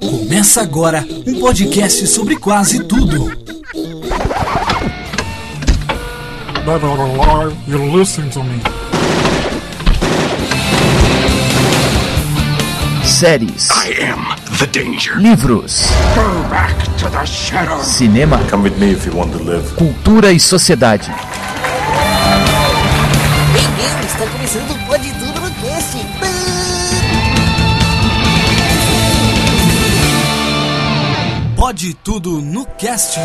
Começa agora um podcast sobre quase tudo. Never alive, you're listening to me. séries, I am the danger. livros, Go back to the shadow. cinema, Come with me if you want to live. cultura e sociedade. Pode tudo no cast.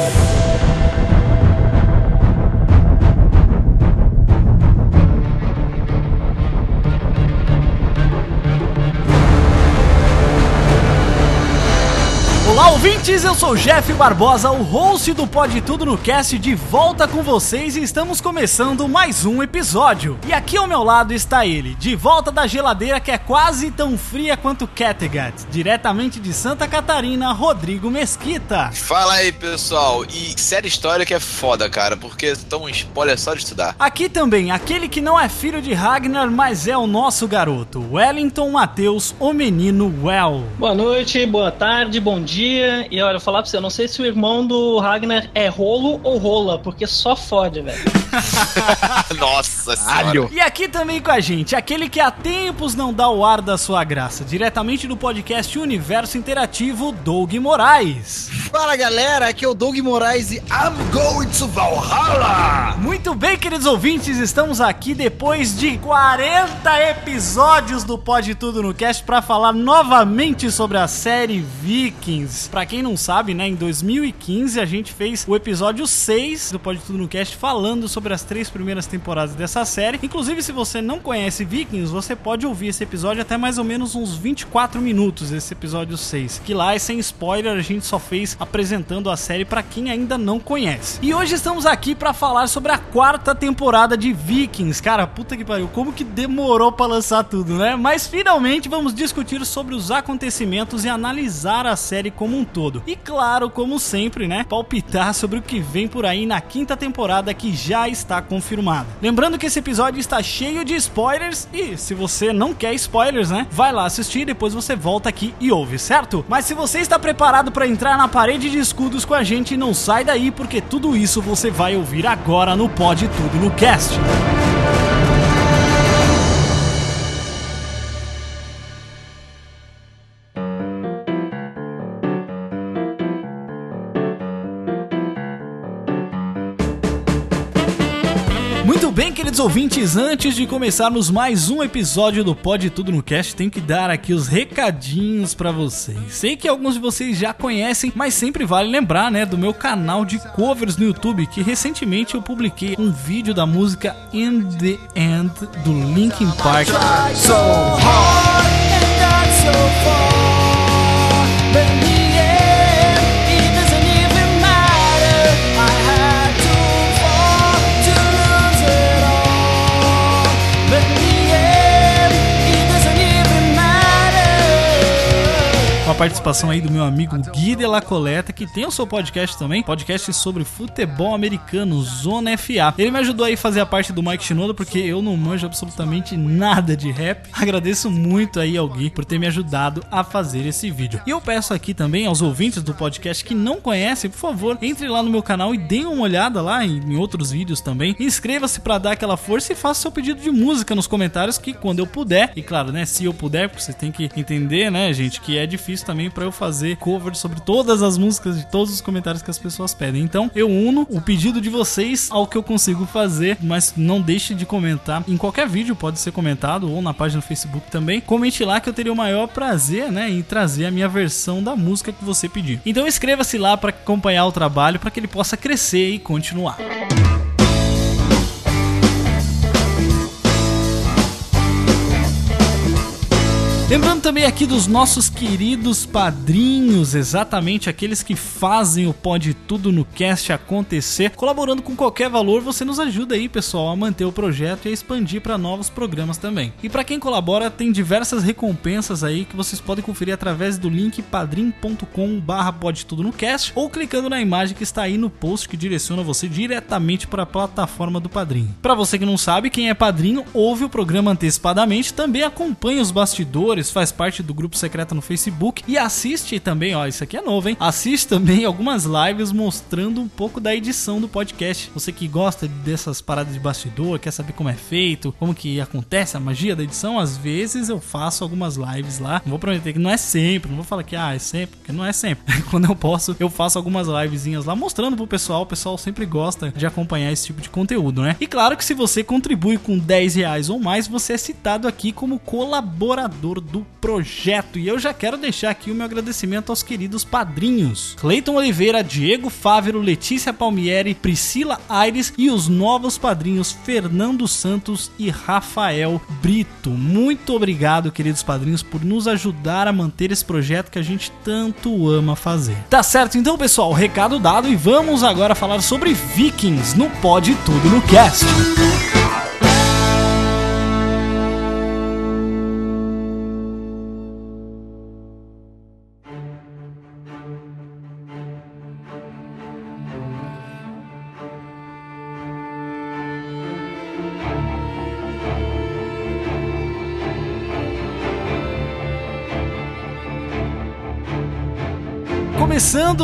Ouvintes! Eu sou o Jeff Barbosa, o host do Pode Tudo no Cast, de volta com vocês e estamos começando mais um episódio. E aqui ao meu lado está ele, de volta da geladeira que é quase tão fria quanto Kattegat, diretamente de Santa Catarina, Rodrigo Mesquita. Fala aí, pessoal. E série histórica é foda, cara, porque tão spoiler só de estudar. Aqui também, aquele que não é filho de Ragnar, mas é o nosso garoto, Wellington Matheus, o menino Well. Boa noite, boa tarde, bom dia. E olha, eu vou falar pra você, eu não sei se o irmão do Ragnar é rolo ou rola, porque só fode, velho. Nossa senhora. E aqui também com a gente, aquele que há tempos não dá o ar da sua graça, diretamente do podcast Universo Interativo, Doug Moraes. Fala galera, aqui é o Doug Moraes e I'm going to Valhalla! Muito bem, queridos ouvintes, estamos aqui depois de 40 episódios do Pode Tudo no Cast para falar novamente sobre a série Vikings. Pra quem não sabe, né, em 2015 a gente fez o episódio 6 do Pode Tudo no Cast falando sobre as três primeiras temporadas dessa série. Inclusive, se você não conhece Vikings, você pode ouvir esse episódio até mais ou menos uns 24 minutos, esse episódio 6. Que lá é sem spoiler, a gente só fez apresentando a série pra quem ainda não conhece. E hoje estamos aqui pra falar sobre a quarta temporada de Vikings. Cara, puta que pariu, como que demorou pra lançar tudo, né? Mas finalmente vamos discutir sobre os acontecimentos e analisar a série como um todo. E claro, como sempre, né, palpitar sobre o que vem por aí na quinta temporada que já está confirmada. Lembrando que esse episódio está cheio de spoilers e se você não quer spoilers, né, vai lá assistir depois você volta aqui e ouve, certo? Mas se você está preparado para entrar na parede de escudos com a gente, não sai daí porque tudo isso você vai ouvir agora no Pode Tudo no Cast. Muito bem, queridos ouvintes, antes de começarmos mais um episódio do Pode Tudo no Cast, tenho que dar aqui os recadinhos pra vocês. Sei que alguns de vocês já conhecem, mas sempre vale lembrar, né, do meu canal de covers no YouTube, que recentemente eu publiquei um vídeo da música In the End do Linkin Park. So hard and so far, participação aí do meu amigo Gui de la Coleta, que tem o seu podcast também, podcast sobre futebol americano, Zona FA. Ele me ajudou aí a fazer a parte do Mike Shinoda, porque eu não manjo absolutamente nada de rap. Agradeço muito aí ao Gui por ter me ajudado a fazer esse vídeo. E eu peço aqui também aos ouvintes do podcast que não conhecem, por favor, entre lá no meu canal e deem uma olhada lá em, outros vídeos também. Inscreva-se para dar aquela força e faça seu pedido de música nos comentários que quando eu puder, e claro, né, se eu puder, porque você tem que entender, né, gente, que é difícil também para eu fazer cover sobre todas as músicas de todos os comentários que as pessoas pedem. Então, eu uno o pedido de vocês ao que eu consigo fazer, mas não deixe de comentar em qualquer vídeo, pode ser comentado ou na página do Facebook também. Comente lá que eu teria o maior prazer, né, em trazer a minha versão da música que você pedir. Então, inscreva-se lá para acompanhar o trabalho para que ele possa crescer e continuar. Lembrando também aqui dos nossos queridos padrinhos, exatamente aqueles que fazem o Pode Tudo no Cast acontecer. Colaborando com qualquer valor, você nos ajuda aí, pessoal, a manter o projeto e a expandir para novos programas também. E para quem colabora, tem diversas recompensas aí que vocês podem conferir através do link padrim.com/barra Pode Tudo no Cast ou clicando na imagem que está aí no post que direciona você diretamente para a plataforma do Padrim. Para você que não sabe, quem é padrinho ouve o programa antecipadamente, também acompanha os bastidores apoiadores, faz parte do grupo secreto no Facebook e assiste também, ó, isso aqui é novo, hein? Assiste também algumas lives mostrando um pouco da edição do podcast. Você que gosta dessas paradas de bastidor, quer saber como é feito, como que acontece a magia da edição, às vezes eu faço algumas lives lá. Não vou prometer que não é sempre, não vou falar que ah, é sempre, porque não é sempre. Quando eu posso, eu faço algumas livezinhas lá mostrando pro pessoal. O pessoal sempre gosta de acompanhar esse tipo de conteúdo, né? E claro que se você contribui com 10 reais ou mais, você é citado aqui como colaborador do projeto. E eu já quero deixar aqui o meu agradecimento aos queridos padrinhos: Cleiton Oliveira, Diego Fávero, Letícia Palmieri, Priscila Aires e os novos padrinhos Fernando Santos e Rafael Brito. Muito obrigado, queridos padrinhos, por nos ajudar a manter esse projeto que a gente tanto ama fazer. Tá certo, então, pessoal, recado dado e vamos agora falar sobre Vikings no Pode Tudo no Cast.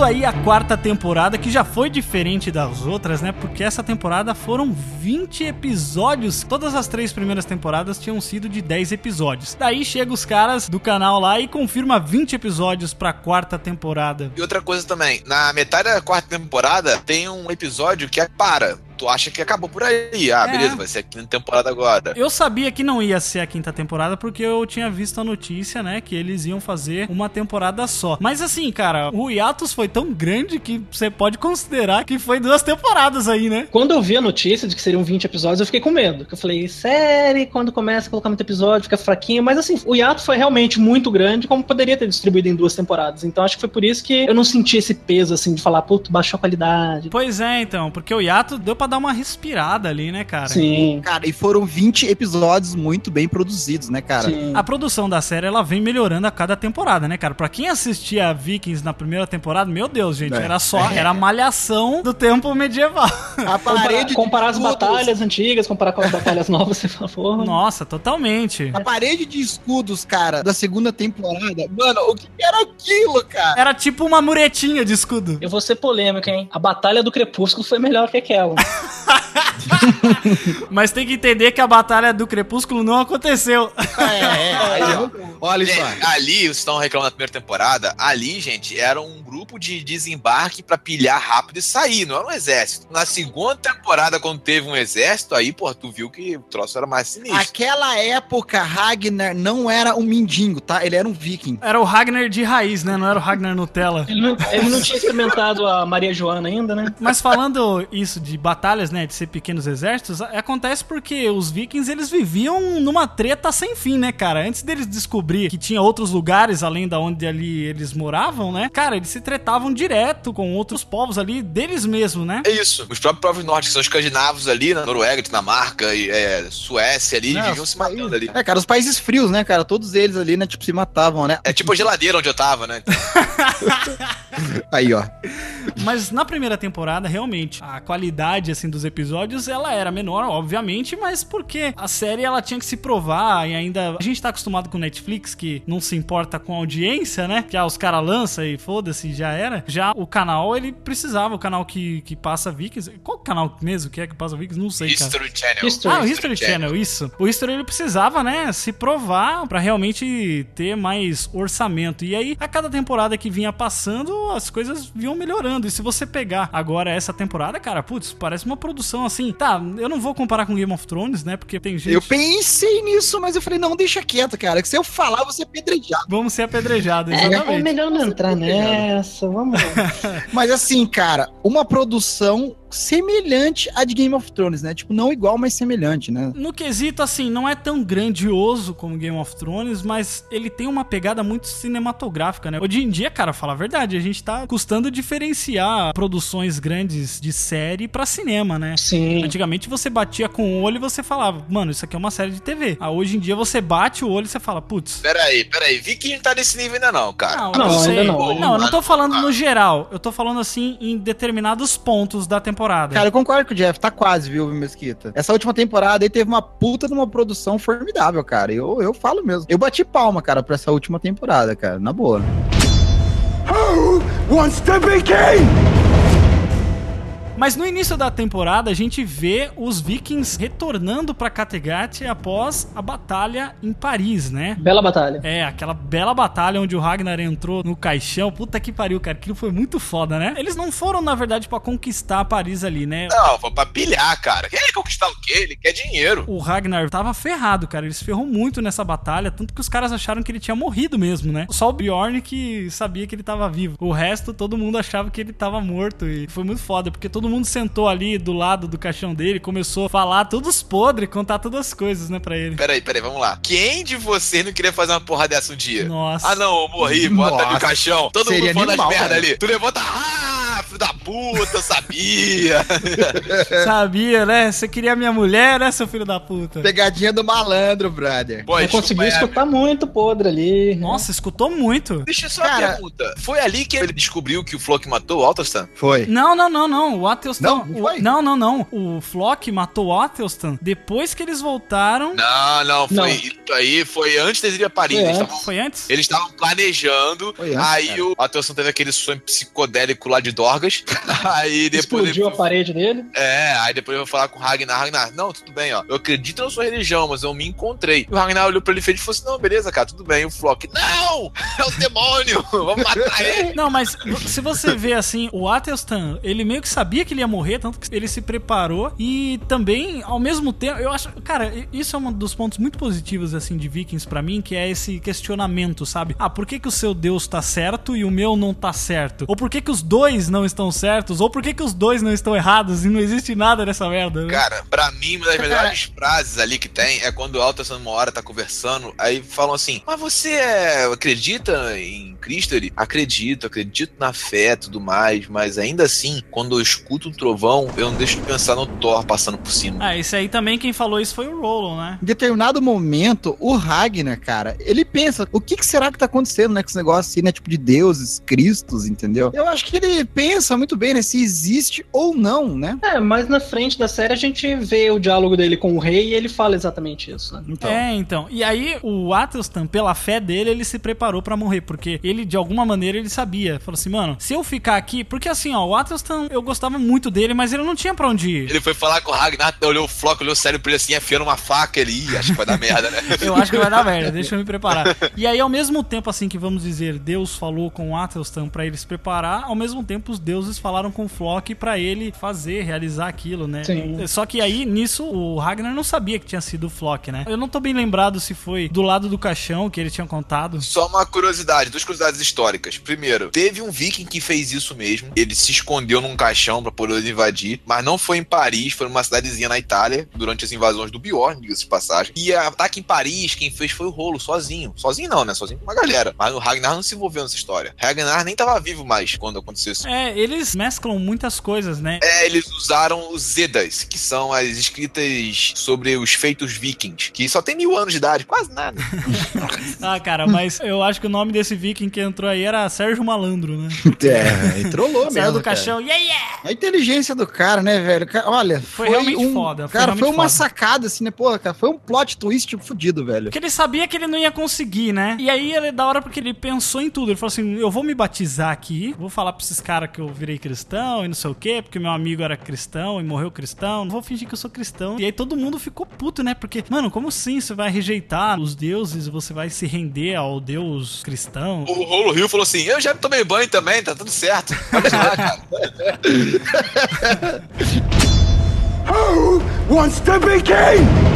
Aí a quarta temporada, que já foi diferente das outras, né? Porque essa temporada foram 20 episódios. Todas as três primeiras temporadas tinham sido de 10 episódios. Daí chega os caras do canal lá e confirma 20 episódios pra quarta temporada. E outra coisa também, na metade da quarta temporada tem um episódio que é para. Tu acha que acabou por aí. Ah, É. beleza, vai ser a quinta temporada agora. Eu sabia que não ia ser a quinta temporada porque eu tinha visto a notícia, né, que eles iam fazer uma temporada só. Mas assim, cara, o hiatus foi tão grande que você pode considerar que foi duas temporadas aí, né? Quando eu vi a notícia de que seriam 20 episódios, eu fiquei com medo. Porque eu falei, série, quando começa a colocar muito episódio, fica fraquinho. Mas assim, o hiato foi realmente muito grande, como poderia ter distribuído em duas temporadas. Então acho que foi por isso que eu não senti esse peso, assim, de falar, puto, baixou a qualidade. Pois é, então, porque o hiato deu pra dar uma respirada ali, né, cara? Sim. Cara, e foram 20 episódios muito bem produzidos, né, cara? Sim. A produção da série, ela vem melhorando a cada temporada, né, cara? Pra quem assistia Vikings na primeira temporada, meu Deus, gente, É. era só, era a malhação do tempo medieval. A Comparar, parede de comparar as batalhas antigas, comparar com as batalhas novas, você falou. Nossa, totalmente. A parede de escudos, cara, da segunda temporada. Mano, o que era aquilo, cara? Era tipo uma muretinha de escudo. Eu vou ser polêmico, hein? A Batalha do Crepúsculo foi melhor que aquela. Mas tem que entender que a batalha do Crepúsculo não aconteceu. É, é. Aí, ó. Olha Gente, só. ali, vocês estão reclamando da primeira temporada, ali, gente, era um grupo de desembarque pra pilhar rápido e sair, não era um exército. Na segunda temporada, quando teve um exército, aí, pô, tu viu que o troço era mais sinistro. Aquela época, Ragnar não era um mendigo, tá? Ele era um viking. Era o Ragnar de raiz, né? Não era o Ragnar Nutella. Ele não, ele não tinha experimentado a Maria Joana ainda, né? Mas falando isso de batalhas, né, de ser pequenos exércitos, acontece porque os vikings, eles viviam numa treta sem fim, né, cara? Antes deles descobrir que tinha outros lugares além da onde ali eles moravam, né? Cara, eles se tretavam direto com outros povos ali deles mesmos, né? É isso. Os próprios povos nórdicos, são escandinavos ali, na Noruega, Dinamarca, e, é, Suécia ali, É, viviam se matando ali. É, cara, os países frios, né, cara? Todos eles ali, né, tipo, se matavam, né? É tipo a geladeira onde eu tava, né? Aí, ó. Mas na primeira temporada, realmente, a qualidade, assim, dos episódios, ela era menor, obviamente, mas porque a série, ela tinha que se provar e ainda... A gente tá acostumado com Netflix, que não se importa com a audiência, né? Que ah, os caras lançam e foda-se, já era. Já o canal, ele precisava, o canal que, que passa Vikings... Qual canal mesmo que é que passa Vikings? Não sei, cara. History Channel. History. Ah, o History Channel, isso. O History ele precisava, né, se provar pra realmente ter mais orçamento. E aí, a cada temporada que vinha passando, as coisas vinham melhorando. E se você pegar agora essa temporada, cara, putz, parece uma produção assim. Tá, eu não vou comparar com Game of Thrones, né, porque tem gente. Eu pensei nisso, mas eu falei, não, deixa quieto, cara. Que se eu falar, você é apedrejado. Vamos ser apedrejados, É, é exatamente. melhor não entrar nessa, vamos. Mas assim, cara, uma produção semelhante à de Game of Thrones, né? Tipo, não igual, mas semelhante, né? No quesito, assim, não é tão grandioso como Game of Thrones, mas ele tem uma pegada muito cinematográfica, né? Hoje em dia, cara, fala a verdade, a gente tá custando diferenciar produções grandes de série pra cinema, né? Sim. Antigamente você batia com o olho e você falava, mano, isso aqui é uma série de TV. Ah, hoje em dia você bate o olho e você fala, putz. Peraí, peraí. Viking não tá nesse nível ainda não, cara. Não, Não, eu ainda não, Não, eu não tô falando Ah. no geral. Eu tô falando assim em determinados pontos da temporada. Cara, eu concordo com o Jeff, tá quase, viu, Mesquita? Essa última temporada aí teve uma puta de uma produção formidável, cara. Eu, eu falo mesmo. Eu bati palma, cara, pra essa última temporada, cara, na boa. Who wants to be king? Mas no início da temporada a gente vê os vikings retornando pra Kattegat após a batalha em Paris, né? Bela batalha. É, aquela bela batalha onde o Ragnar entrou no caixão. Puta que pariu, cara. Aquilo foi muito foda, né? Eles não foram, na verdade, pra conquistar Paris ali, né? Não, foi pra pilhar, cara. Quer conquistar o quê? Ele quer dinheiro. O Ragnar tava ferrado, cara. Ele se ferrou muito nessa batalha, tanto que os caras acharam que ele tinha morrido mesmo, né? Só o Bjorn que sabia que ele tava vivo. O resto, todo mundo achava que ele tava morto. E foi muito foda, porque todo mundo sentou ali do lado do caixão dele, começou a falar todos podres, contar todas as coisas, né, pra ele. Peraí, peraí, vamos lá. Quem de vocês não queria fazer uma porra dessa um dia? Nossa. Ah, não, eu morri, bota ali o caixão. Todo Seria mundo falando as merda cara. ali. Tu levanta, ah, filho da puta, eu sabia. Sabia, né? Você queria minha mulher, né, seu filho da puta? Pegadinha do malandro, brother. Pô, Eu consegui é, escutar muito podre ali. Nossa, escutou muito. Deixa eu só Cara- pergunta. Foi ali que ele descobriu que o Flock matou o Alterstan? Foi. Não, não, não, não. O Athelstan. Não, não o- não, não, não. O Flock matou o Athelstan depois que eles voltaram. Não, não, foi Não. isso aí, foi antes deles irem a Paris. Foi Eles antes. estavam Foi antes? Eles estavam planejando, Foi antes, aí cara. o Atenção teve aquele sonho psicodélico lá de Dorgas. aí depois Explodiu ele, a parede dele. É, aí depois eu vou falar com o Ragnar. Ragnar, não, tudo bem, ó. Eu acredito na sua religião, mas eu me encontrei. E o Ragnar olhou pra ele e fez e falou assim: não, beleza, cara, tudo bem. E o Flock, não! É o demônio! Vamos matar ele! Não, mas se você vê assim, o Athelstan, ele meio que sabia que ele ia morrer, tanto que ele se preparou e também, ao mesmo tempo, eu acho, cara, isso é um dos pontos muito positivos assim de Vikings pra mim, que é esse questionamento, sabe? Ah, por que que o seu Deus tá certo e o meu não tá certo? Ou por que que os dois não estão certos? Ou por que que os dois não estão errados e não existe nada nessa merda? né? Cara, pra mim, uma das melhores frases ali que tem é quando o Alterson uma hora tá conversando, aí falam assim: Mas você é, acredita em Cristo? Ele, acredito, acredito na fé e tudo mais, mas ainda assim, quando eu escuto um trovão, eu não deixo de pensar no Thor passando por cima. Ah, esse aí também quem falou isso foi o Roland, né? Em determinado momento, o Ragnar, cara, ele pensa, o que, que será que tá acontecendo, né, com esse negócio assim, né, tipo de deuses, cristos, entendeu? Eu acho que ele pensa muito bem, né, se existe ou não, né? É, mas na frente da série a gente vê o diálogo dele com o rei e ele fala exatamente isso, né? Então, É, então. E aí o Athelstan, pela fé dele, ele se preparou pra morrer, porque ele de alguma maneira ele sabia. Falou assim, mano, se eu ficar aqui, porque assim, ó, o Athelstan, eu gostava muito dele, mas ele não tinha pra onde ir. Ele foi falar com o Ragnar, olhou o Flock, olhou sério pra ele assim, afiando uma faca, ele, Ih, acho que vai dar merda, né? Eu acho que vai dar merda, deixa eu me preparar. E aí, ao mesmo tempo, assim, que vamos dizer, Deus falou com o Athelstan pra ele se preparar, ao mesmo tempo os deuses falaram com o Flock pra ele fazer, realizar aquilo, né? Sim. Só que aí, nisso, o Ragnar não sabia que tinha sido o Flock, né? Eu não tô bem lembrado se foi do lado do caixão que ele tinha contado. Só uma curiosidade, duas curiosidades históricas. Primeiro, teve um viking que fez isso mesmo. Ele se escondeu num caixão pra poder invadir, mas não foi em Paris, foi numa cidadezinha na Itália, durante as invasões do Bjorn, diga-se de passagem. E a ataque em Paris, quem fez foi o Rolo, sozinho. Sozinho não, né? Sozinho com uma galera. Mas o Ragnar não se envolveu nessa história. Ragnar nem tava vivo mais quando aconteceu isso. É, eles mesclam muitas coisas, né? É, eles usaram os Edas, que são as escritas sobre os feitos vikings, que só tem mil anos de idade, quase nada. Ah, cara, mas eu acho que o nome desse viking que entrou aí era Sérgio Malandro, né? É, e trollou mesmo. Saiu do cara. caixão, yeah, yeah! A inteligência do cara, né, velho? Olha, foi, realmente um, foda, foi Cara, foi, uma foda. sacada, assim, né? Pô, cara, foi um plot twist fudido, velho. Porque ele sabia que ele não ia conseguir, né? E aí ele é da hora porque ele pensou em tudo. Ele falou assim: eu vou me batizar aqui, vou falar pra esses caras que eu virei cristão e não sei o quê, porque meu amigo era cristão e morreu cristão. Não vou fingir que eu sou cristão. E aí todo mundo ficou puto, né? Porque, mano, como assim você vai rejeitar os deuses, você vai se render ao deus cristão? O Rolo Rio falou assim: Eu já tomei banho também, tá tudo certo. Pode ir lá, cara. Who wants to be king?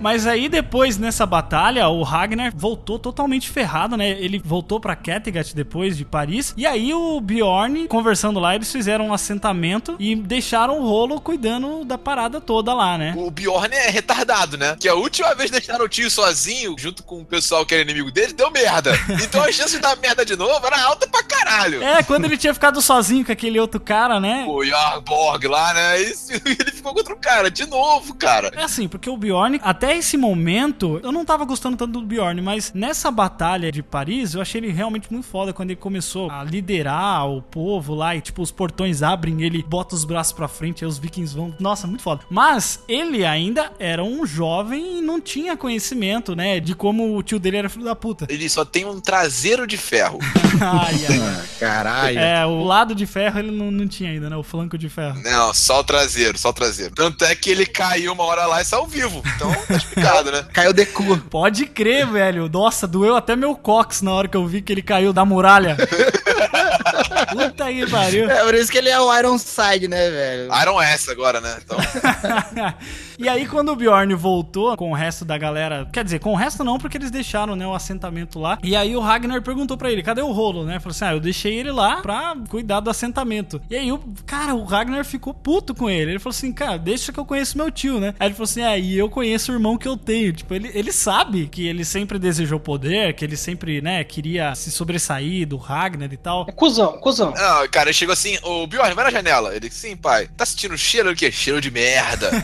Mas aí depois, nessa batalha, o Ragnar voltou totalmente ferrado, né? Ele voltou pra Kattegat depois de Paris. E aí o Bjorn, conversando lá, eles fizeram um assentamento e deixaram o rolo cuidando da parada toda lá, né? O Bjorn é retardado, né? Que a última vez deixaram o tio sozinho, junto com o pessoal que era inimigo dele, deu merda. Então a chance de dar merda de novo era alta pra caralho. É, quando ele tinha ficado sozinho com aquele outro cara, né? O Yarborg lá, né? E ele ficou contra o cara, de novo, cara. É assim, porque o Bjorn, até esse momento, eu não tava gostando tanto do Bjorn, mas nessa batalha de Paris, eu achei ele realmente muito foda quando ele começou a liderar o povo lá e, tipo, os portões abrem, ele bota os braços pra frente, aí os vikings vão. Nossa, muito foda. Mas ele ainda era um jovem e não tinha conhecimento, né, de como o tio dele era filho da puta. Ele só tem um traseiro de ferro. ai, ai. Caralho. É, o lado de ferro ele não, não tinha ainda, né? O flanco de ferro. Não, só o traseiro, só o traseiro. Tanto é que ele caiu uma hora lá e saiu vivo. Então explicado, né? Caiu de cu. Pode crer, velho. Nossa, doeu até meu cox na hora que eu vi que ele caiu da muralha. Puta que pariu. É por isso que ele é o Ironside, né, velho? Iron S agora, né? Então, e aí, quando o Bjorn voltou com o resto da galera. Quer dizer, com o resto não, porque eles deixaram, né, o assentamento lá. E aí o Ragnar perguntou pra ele: cadê o rolo, né? Falou assim: ah, eu deixei ele lá pra cuidar do assentamento. E aí, o cara, o Ragnar ficou puto com ele. Ele falou assim: cara, deixa que eu conheço meu tio, né? Aí ele falou assim: é, e eu conheço o irmão que eu tenho. Tipo, ele, ele sabe que ele sempre desejou poder, que ele sempre, né, queria se sobressair do Ragnar e tal. É cuzão, cuzão. não, cara, ele chegou assim, ô Bjorn, vai na janela. Ele, sim, pai. Tá sentindo cheiro do quê? Cheiro de merda.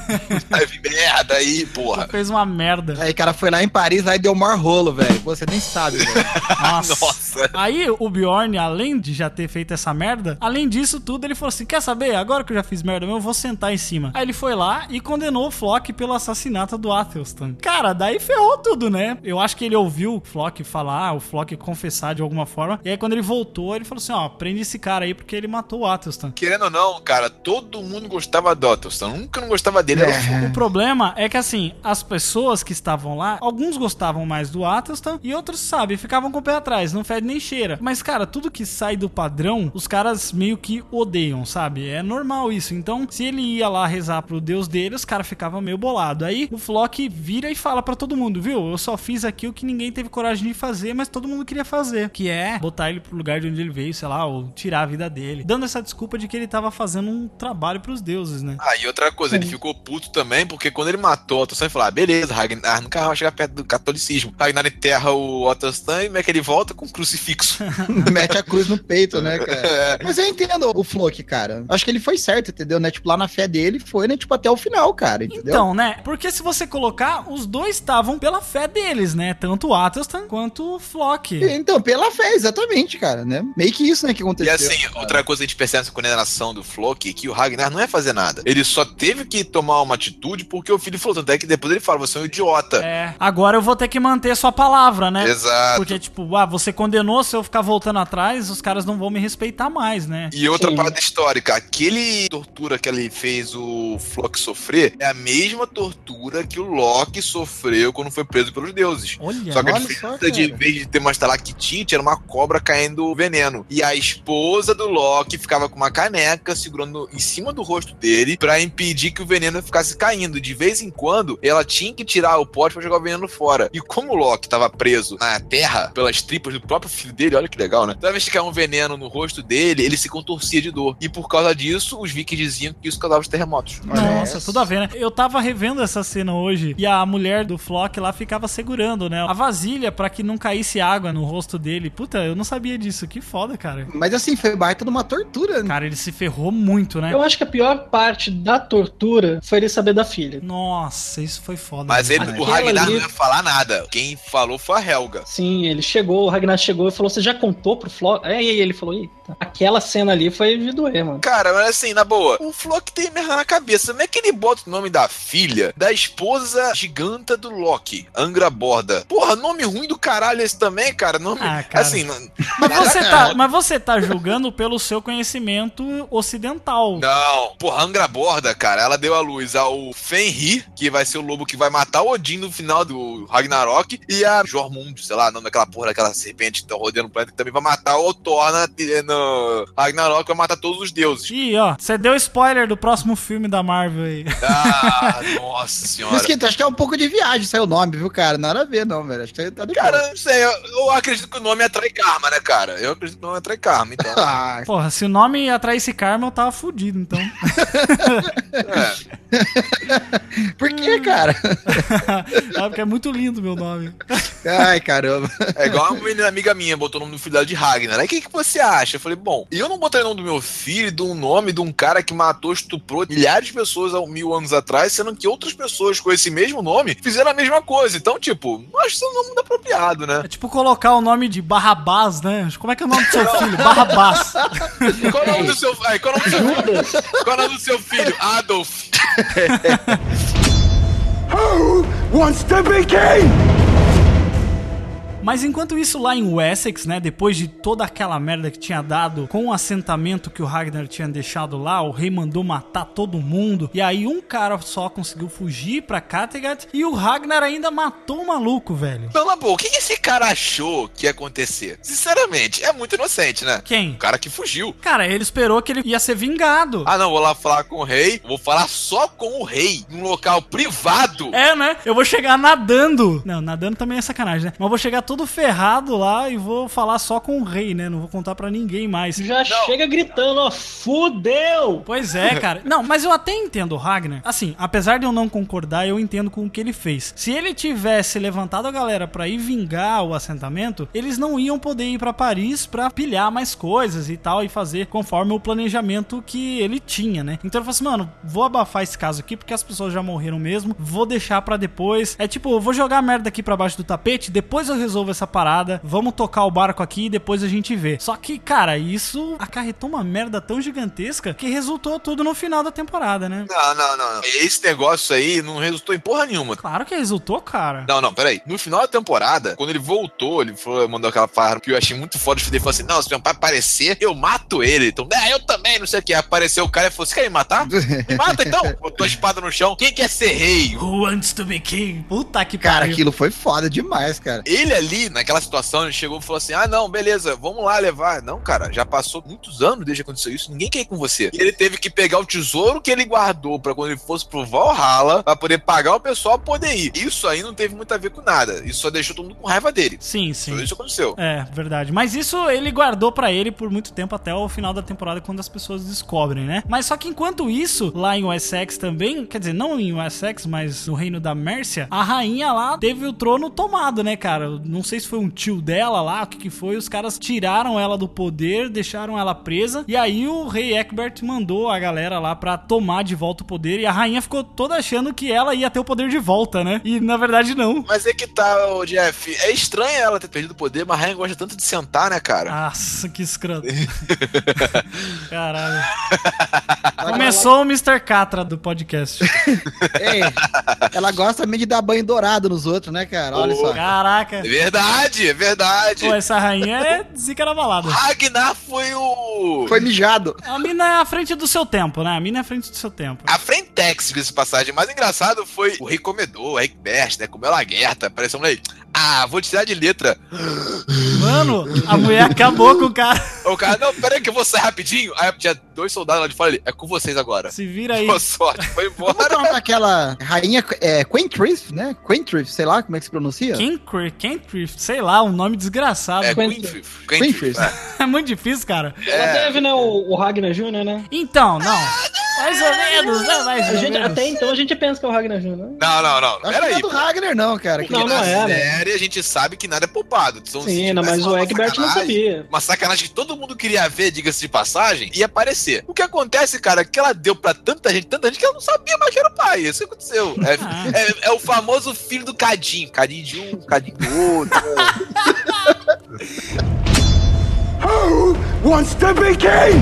Merda aí, porra. Fez uma merda. Aí o cara foi lá em Paris, lá e deu o maior rolo, velho. Você nem sabe, velho. Nossa. Nossa. Aí o Bjorn, além de já ter feito essa merda, além disso tudo, ele falou assim: quer saber? Agora que eu já fiz merda mesmo, eu vou sentar em cima. Aí ele foi lá e condenou o Flock pelo assassinato do Athelstan. Cara, daí ferrou tudo, né? Eu acho que ele ouviu o Flock falar, o Flock confessar de alguma forma. E aí quando ele voltou, ele falou assim: ó, prende esse cara aí porque ele matou o Athelstan. Querendo ou não, cara, todo mundo gostava do Ottoston. Nunca não gostava dele. Era o O problema é que, assim, as pessoas que estavam lá, alguns gostavam mais do Athelstan e outros, sabe, ficavam com o pé atrás, não fede nem cheira. Mas, cara, tudo que sai do padrão, os caras meio que odeiam, sabe? É normal isso. Então, se ele ia lá rezar pro deus dele, os caras ficavam meio bolado. Aí o Flock vira e fala pra todo mundo, viu? Eu só fiz aqui o que ninguém teve coragem de fazer, mas todo mundo queria fazer, que é botar ele pro lugar de onde ele veio, sei lá, ou tirar a vida dele. Dando essa desculpa de que ele tava fazendo um trabalho pros deuses, né? Ah, e outra coisa, ele ficou puto também, porque quando ele matou o Ottostan, ele falou: ah, beleza, Ragnar nunca vai chegar perto do catolicismo. Ragnar enterra o Ottostan e como é que ele volta com um crucifixo. Mete a cruz no peito, né, cara? Mas eu entendo o Flock, cara. Acho que ele foi certo, entendeu? Né? Tipo, lá na fé dele foi, né? Tipo, até o final, cara, entendeu? Então, né? Porque se você colocar, os dois estavam pela fé deles, né? Tanto o Athelstan quanto o Flock. Então, pela fé, exatamente, cara, né? Meio que isso, né, que E aconteceu. assim, cara. outra coisa que a gente percebe nessa condenação do Flock é que o Ragnar não ia fazer nada. Ele só teve que tomar uma atitude porque o filho falou. Tanto é que depois ele fala: você é um idiota. É, agora eu vou ter que manter sua palavra, né? Exato. Porque, tipo, ah, você condenou, se eu ficar voltando atrás, os caras não vão me respeitar mais, né? E outra Sim. parada histórica, aquele tortura que ele fez o Flock sofrer é a mesma tortura que o Loki sofreu quando foi preso pelos deuses. Olha, Só que a diferença só, de em vez de ter uma estalactite, era uma cobra caindo veneno. E a esposa do Loki ficava com uma caneca segurando em cima do rosto dele pra impedir que o veneno ficasse caindo. De vez em quando, ela tinha que tirar o pote pra jogar o veneno fora. E como o Loki tava preso na terra pelas tripas do próprio filho dele, olha que legal, né? Toda vez que caia um veneno no rosto dele, ele se contorcia de dor. E por causa disso, os vikings diziam que isso causava os terremotos. Nossa, tudo a ver, né? Eu tava revendo essa cena hoje e a mulher do Flock lá ficava segurando, né? A vasilha pra que não caísse água no rosto dele. Puta, eu não sabia disso. Que foda, cara. Mas assim, foi baita de uma tortura, né? Cara, ele se ferrou muito, né? Eu acho que a pior parte da tortura foi ele saber da filha. Nossa, isso foi foda. Mas ele, o Ragnar ali- não ia falar nada. Quem falou foi a Helga. Sim, ele chegou, o Ragnar chegou e falou: Você já contou pro Flock? É, e aí ele falou: Eita. Aquela cena ali foi de doer, mano. Cara, mas assim, na boa, o Flock tem merda na cabeça. Como é que ele bota o nome da filha da esposa giganta do Loki, Angra Borda? Porra, nome ruim do caralho esse também, cara. Nome. Ah, cara. Assim, Mas você tá mas você tá julgando pelo seu conhecimento ocidental. Não, porra, Angra Borda, cara, ela deu à luz ao Fenrir, que vai ser o lobo que vai matar o Odin no final do Ragnarok, e a Jormund, sei lá, o nome daquela porra daquela serpente que tá rodeando o planeta, que também vai matar o Thor na, no Ragnarok, vai matar todos os deuses. Ih, ó, você deu spoiler do próximo filme da Marvel aí. Ah, nossa senhora. Mosquito, acho que é um pouco de viagem isso aí o nome, viu, cara? Nada a ver, não, velho. Acho que tá de boa. Cara, não sei, eu, eu acredito que o nome atrai karma, né, cara? Eu acredito que o nome atrai karma, então. Ah, Porra, se o nome atraísse karma, eu tava fudido, então. É. cara? Ah, porque é muito lindo meu nome. Ai, caramba. É igual uma menina amiga minha botou o nome do filho dela de Ragnar. Aí o que, que você acha? Eu falei, bom, eu não botei o nome do meu filho de um nome de um cara que matou, estuprou milhares de pessoas há mil anos atrás, sendo que outras pessoas com esse mesmo nome fizeram a mesma coisa. Então, tipo, acho que isso é um nome muito apropriado, né? É tipo colocar o nome de Barrabás, né? Como é que é o nome do seu filho? Barrabás. Qual é o nome do seu, ai, qual é o nome do seu filho? Qual é o nome do seu filho? Adolf. Who wants to be king! Mas enquanto isso, lá em Wessex, né, depois de toda aquela merda que tinha dado com o assentamento que o Ragnar tinha deixado lá, o rei mandou matar todo mundo. E aí um cara só conseguiu fugir pra Kattegat e o Ragnar ainda matou o maluco, velho. Na boa, o que que esse cara achou que ia acontecer? Sinceramente, é muito inocente, né? Quem? O cara que fugiu. Cara, ele esperou que ele ia ser vingado. Ah, não, vou lá falar com o rei. Vou falar só com o rei, num local privado. É, né? Eu vou chegar nadando. Não, nadando também é sacanagem, né? Mas eu vou chegar todo ferrado lá e vou falar só com o rei, né? Não vou contar pra ninguém mais. Já chega gritando, ó, fudeu! Pois é, cara. Não, mas eu até entendo o Ragnar. Assim, apesar de eu não concordar, eu entendo com o que ele fez. Se ele tivesse levantado a galera pra ir vingar o assentamento, eles não iam poder ir pra Paris pra pilhar mais coisas e tal e fazer conforme o planejamento que ele tinha, né? Então ele falou assim, mano, vou abafar esse caso aqui porque as pessoas já morreram mesmo, vou deixar pra depois. É tipo, eu vou jogar a merda aqui pra baixo do tapete, depois eu resolvo essa parada, vamos tocar o barco aqui e depois a gente vê. Só que, cara, isso acarretou uma merda tão gigantesca que resultou tudo no final da temporada, né? Não, não, não. Esse negócio aí não resultou em porra nenhuma. Claro que resultou, cara. Não, não, peraí. No final da temporada, quando ele voltou, ele falou, mandou aquela farra que eu achei muito foda. Ele falou assim: Não, se meu pai aparecer, eu mato ele. Então, é, eu também, não sei o que. Apareceu o cara e falou: Você quer me matar? Me mata então. Botou a espada no chão. Quem quer ser rei? Who wants to be king? Puta que Cara, pariu. aquilo foi foda demais, cara. Ele ali, naquela situação, ele chegou e falou assim: Ah, não, beleza, vamos lá levar. Não, cara, já passou muitos anos desde que aconteceu isso, ninguém quer ir com você. E ele teve que pegar o tesouro que ele guardou pra quando ele fosse pro Valhalla, pra poder pagar o pessoal poder ir. Isso aí não teve muito a ver com nada. Isso só deixou todo mundo com raiva dele. Sim, sim. isso que aconteceu. É, verdade. Mas isso ele guardou pra ele por muito tempo até o final da temporada quando as pessoas descobrem, né? Mas só que enquanto isso, lá em Wessex também, quer dizer, não em Wessex, mas no reino da Mércia, a rainha lá teve o trono tomado, né, cara? Não sei se foi um tio dela lá, o que que foi, os caras tiraram ela do poder, deixaram ela presa, e aí o rei Egbert mandou a galera lá pra tomar de volta o poder, e a rainha ficou toda achando que ela ia ter o poder de volta, né? E na verdade não. Mas é que tá, ô, Jeff. É estranho ela ter perdido o poder, mas a Rainha gosta tanto de sentar, né, cara? Nossa, que escroto. Caralho. Começou o Mr. Catra do podcast. Ei, ela gosta também de dar banho dourado nos outros, né, cara? Olha só. Caraca. É verdade, é verdade. Pô, essa rainha é zica na balada. Ragnar foi o. Foi mijado. A mina é à frente do seu tempo, né? A mina é à frente do seu tempo. A Frentex, de passagem. Mais engraçado foi o Rei Comedor, o Rei Best, né? Comeu laguerta. Apareceu um aí. Ah, vou tirar de letra. Mano, a mulher acabou com o cara. O cara, não, pera aí que eu vou sair rapidinho. Aí tinha dois soldados lá de fora ali. É com vocês agora. Se vira aí. Boa sorte, foi Como é é o embora. nome daquela rainha é, Quentrith, né? Quentrith, sei lá como é que se pronuncia. Kentrith, sei lá, um nome desgraçado. É É, Quinfrith. Quinfrith. é. muito difícil, cara. Ela teve, né, o, o Ragnar Jr., né? Então, não. Mais ou menos, né? Mais A ou gente, menos. até então a gente pensa que é o Ragnar Jr., né? Não, não, não. Acho que Pera não é aí. do Ragnar, não, cara. Que Não, não é, né? série, a gente sabe que nada é poupado. São- Sim, não, mas o Egbert não sabia. Uma sacanagem que todo mundo queria ver, diga-se de passagem, ia aparecer. O que acontece, cara, é que ela deu pra tanta gente, tanta gente que ela não sabia mais que era o pai. Isso que aconteceu. É, Ah. é- é o famoso filho do Cadinho. Cadinho de um, Cadinho do outro. Wants to be king!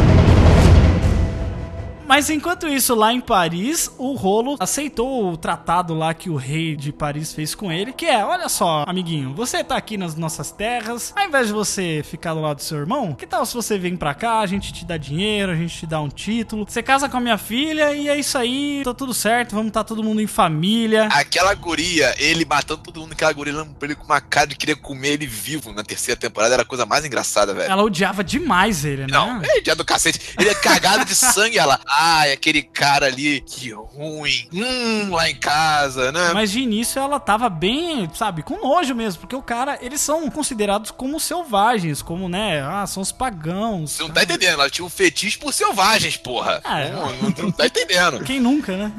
Mas enquanto isso, lá em Paris, o Rolo aceitou o tratado lá que o rei de Paris fez com ele, que é, olha só, amiguinho, você tá aqui nas nossas terras, ao invés de você ficar do lado do seu irmão, que tal se você vem pra cá, a gente te dá dinheiro, a gente te dá um título, você casa com a minha filha e é isso aí, tá tudo certo, vamos estar todo mundo em família. Aquela guria, ele matando todo mundo, aquela guria ele com uma cara de querer comer ele vivo na terceira temporada, era a coisa mais engraçada, velho. Ela odiava demais ele, né? Não, é dia do cacete. Ele é cagado de sangue, ela. Ai, aquele cara ali, que ruim. Hum, lá em casa, né? Mas de início ela tava bem, sabe, com nojo mesmo, porque o cara, eles são considerados como selvagens, como, né, ah, são os pagãos. Você não tá entendendo, ela tinha um fetiche por selvagens, porra. É. não, não, não tá entendendo. Quem nunca, né?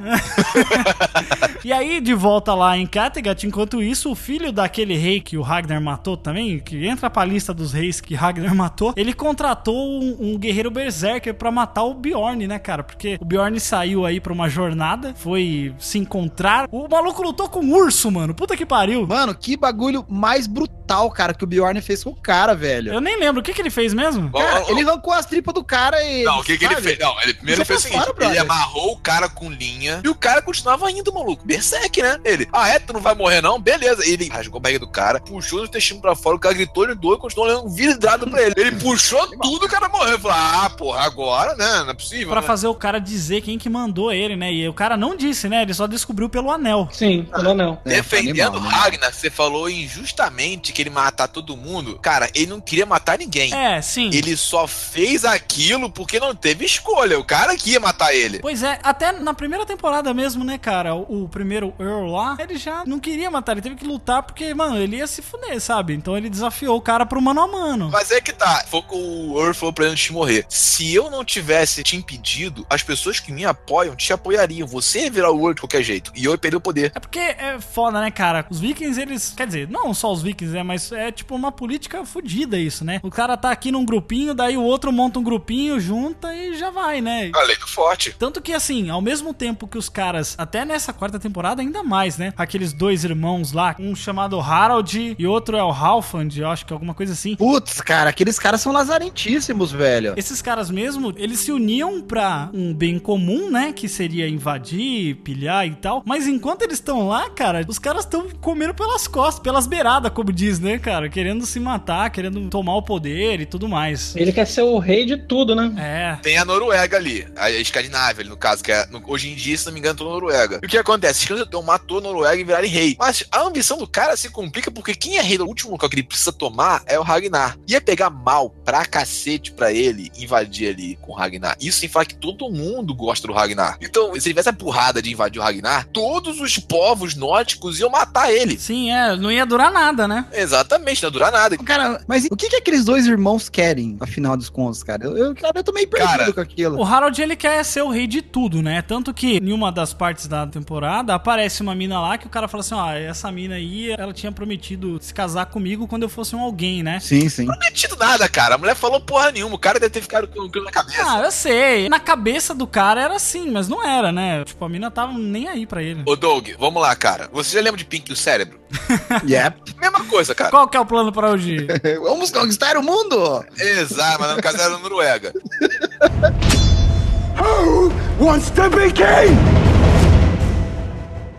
e aí, de volta lá em Kattegat, enquanto isso, o filho daquele rei que o Ragnar matou também, que entra pra lista dos reis que Ragnar matou, ele contratou um, um guerreiro berserker pra matar o Bjorn, né, cara? Porque o Bjorn saiu aí pra uma jornada, foi se encontrar. O maluco lutou com um urso, mano. Puta que pariu. Mano, que bagulho mais brutal, cara, que o Bjorn fez com o cara, velho. Eu nem lembro. O que, que ele fez mesmo? Cara, ele arrancou as tripas do cara e. Não, o que, que ele fez? Não, ele primeiro ele Deixa fez o seguinte: fora, ele amarrou o cara com linha e o cara continuava indo, maluco. Berserk, né? Ele, ah, é? Tu não vai morrer, não? Beleza. Ele rasgou a barriga do cara, puxou o intestino pra fora, o cara gritou, ele doeu e continuou olhando vidrado pra ele. Ele puxou tudo, o cara morreu. Eu falei, ah, porra, agora, né? Não é possível. Pra né? fazer o cara dizer quem que mandou ele, né? E o cara não disse, né? Ele só descobriu pelo anel. Sim, pelo não. É, Defendendo animal, né? Ragnar, você falou injustamente que ele matar todo mundo. Cara, ele não queria matar ninguém. É, sim. Ele só fez aquilo porque não teve escolha. O cara que ia matar ele. Pois é, até na primeira temporada mesmo, né, cara? O, o primeiro Earl lá, ele já não queria matar, ele teve que lutar porque, mano, ele ia se fuder, sabe? Então ele desafiou o cara pro mano a mano. Mas é que tá. Foi o o Earth falou pra ele antes de morrer. Se eu não tivesse te impedido, as pessoas que me apoiam te apoiariam. Você ia virar o Earth de qualquer jeito. E eu ia perder o poder. É porque é foda, né, cara? Os vikings, eles. Quer dizer, não só os vikings, né? Mas é tipo uma política fodida isso, né? O cara tá aqui num grupinho, daí o outro monta um grupinho, junta e já vai, né? A lei do forte. Tanto que, assim, ao mesmo tempo que os caras, até nessa quarta temporada, ainda mais, né? Aqueles dois irmãos lá, um chamado Harold e outro é o Halfand, eu acho que é alguma coisa assim. Putz, cara, aqueles caras são lazarentíssimos, velho. Esses caras mesmo, eles se uniam pra um bem comum, né? Que seria invadir, pilhar e tal. Mas enquanto eles estão lá, cara, os caras estão comendo pelas costas, pelas beiradas, como diz, né, cara? Querendo se matar, querendo tomar o poder e tudo mais. Ele quer ser o rei de tudo, né? É. Tem a Noruega ali, a Escandinávia, ali, no caso, que é, no- hoje em dia, se não me engano, na Noruega. E o que acontece? Os escândalos matou a Noruega e viraram rei. Mas a ambição do cara se complica porque quem é rei do último local que ele precisa tomar é o Ragnar. Ia pegar mal pra cacete pra ele invadir ali com o Ragnar. Isso sem falar que todo mundo gosta do Ragnar. Então, se ele tivesse a burrada de invadir o Ragnar, todos os povos nórdicos iam matar ele. Sim, é, não ia durar nada, né? Exatamente, não ia durar nada. Cara, mas o que, que aqueles dois irmãos querem, afinal dos contos, cara? Eu, eu, cara, eu tô meio perdido Cara, com aquilo. O Harold, ele quer ser o rei de tudo, né? Tanto que em uma das partes da temporada aparece uma mina lá que o cara fala assim: ó, essa mina aí, ela tinha prometido se casar comigo quando eu fosse um alguém, né? Sim, sim. Não metido nada, cara. A mulher falou porra nenhuma. O cara deve ter ficado com aquilo na cabeça. Ah, eu sei. Na cabeça do cara era assim, mas não era, né? Tipo, a mina tava nem aí pra ele. Ô Doug, vamos lá, cara. Você já lembra de Pink do cérebro? Yep. Mesma coisa, cara. Qual que é o plano pra hoje? Vamos conquistar o mundo! Exato, mas no caso era na Noruega. Who wants to be king?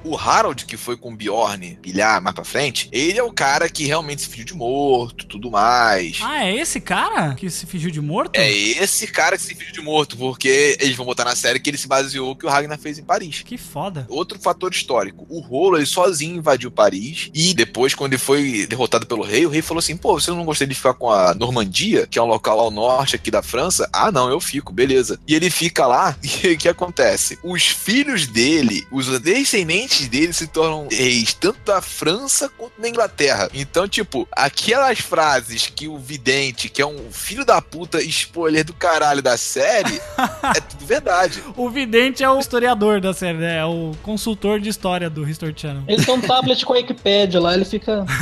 O Harold, que foi com o Bjorn pilhar mais pra frente, ele é o cara que realmente se fingiu de morto, tudo mais. ah, é esse cara que se fingiu de morto? É esse cara que se fingiu de morto, porque eles vão botar na série que ele se baseou que o Ragnar fez em Paris. Que foda. Outro fator histórico, o Rolo, ele sozinho invadiu Paris e depois, quando ele foi derrotado pelo rei, o rei falou assim, pô, você não gostaria de ficar com a Normandia, que é um local ao norte aqui da França? Ah, não, eu fico, beleza. E ele fica lá e o que acontece? Os filhos dele, os descendentes dele se tornam reis, tanto da França quanto da Inglaterra. Então, tipo, aquelas frases que o vidente, que é um filho da puta spoiler do caralho da série, é tudo verdade. O vidente é o historiador da série, né? É o consultor de história do History Channel. Ele tem um tablet com a Wikipedia lá, ele fica.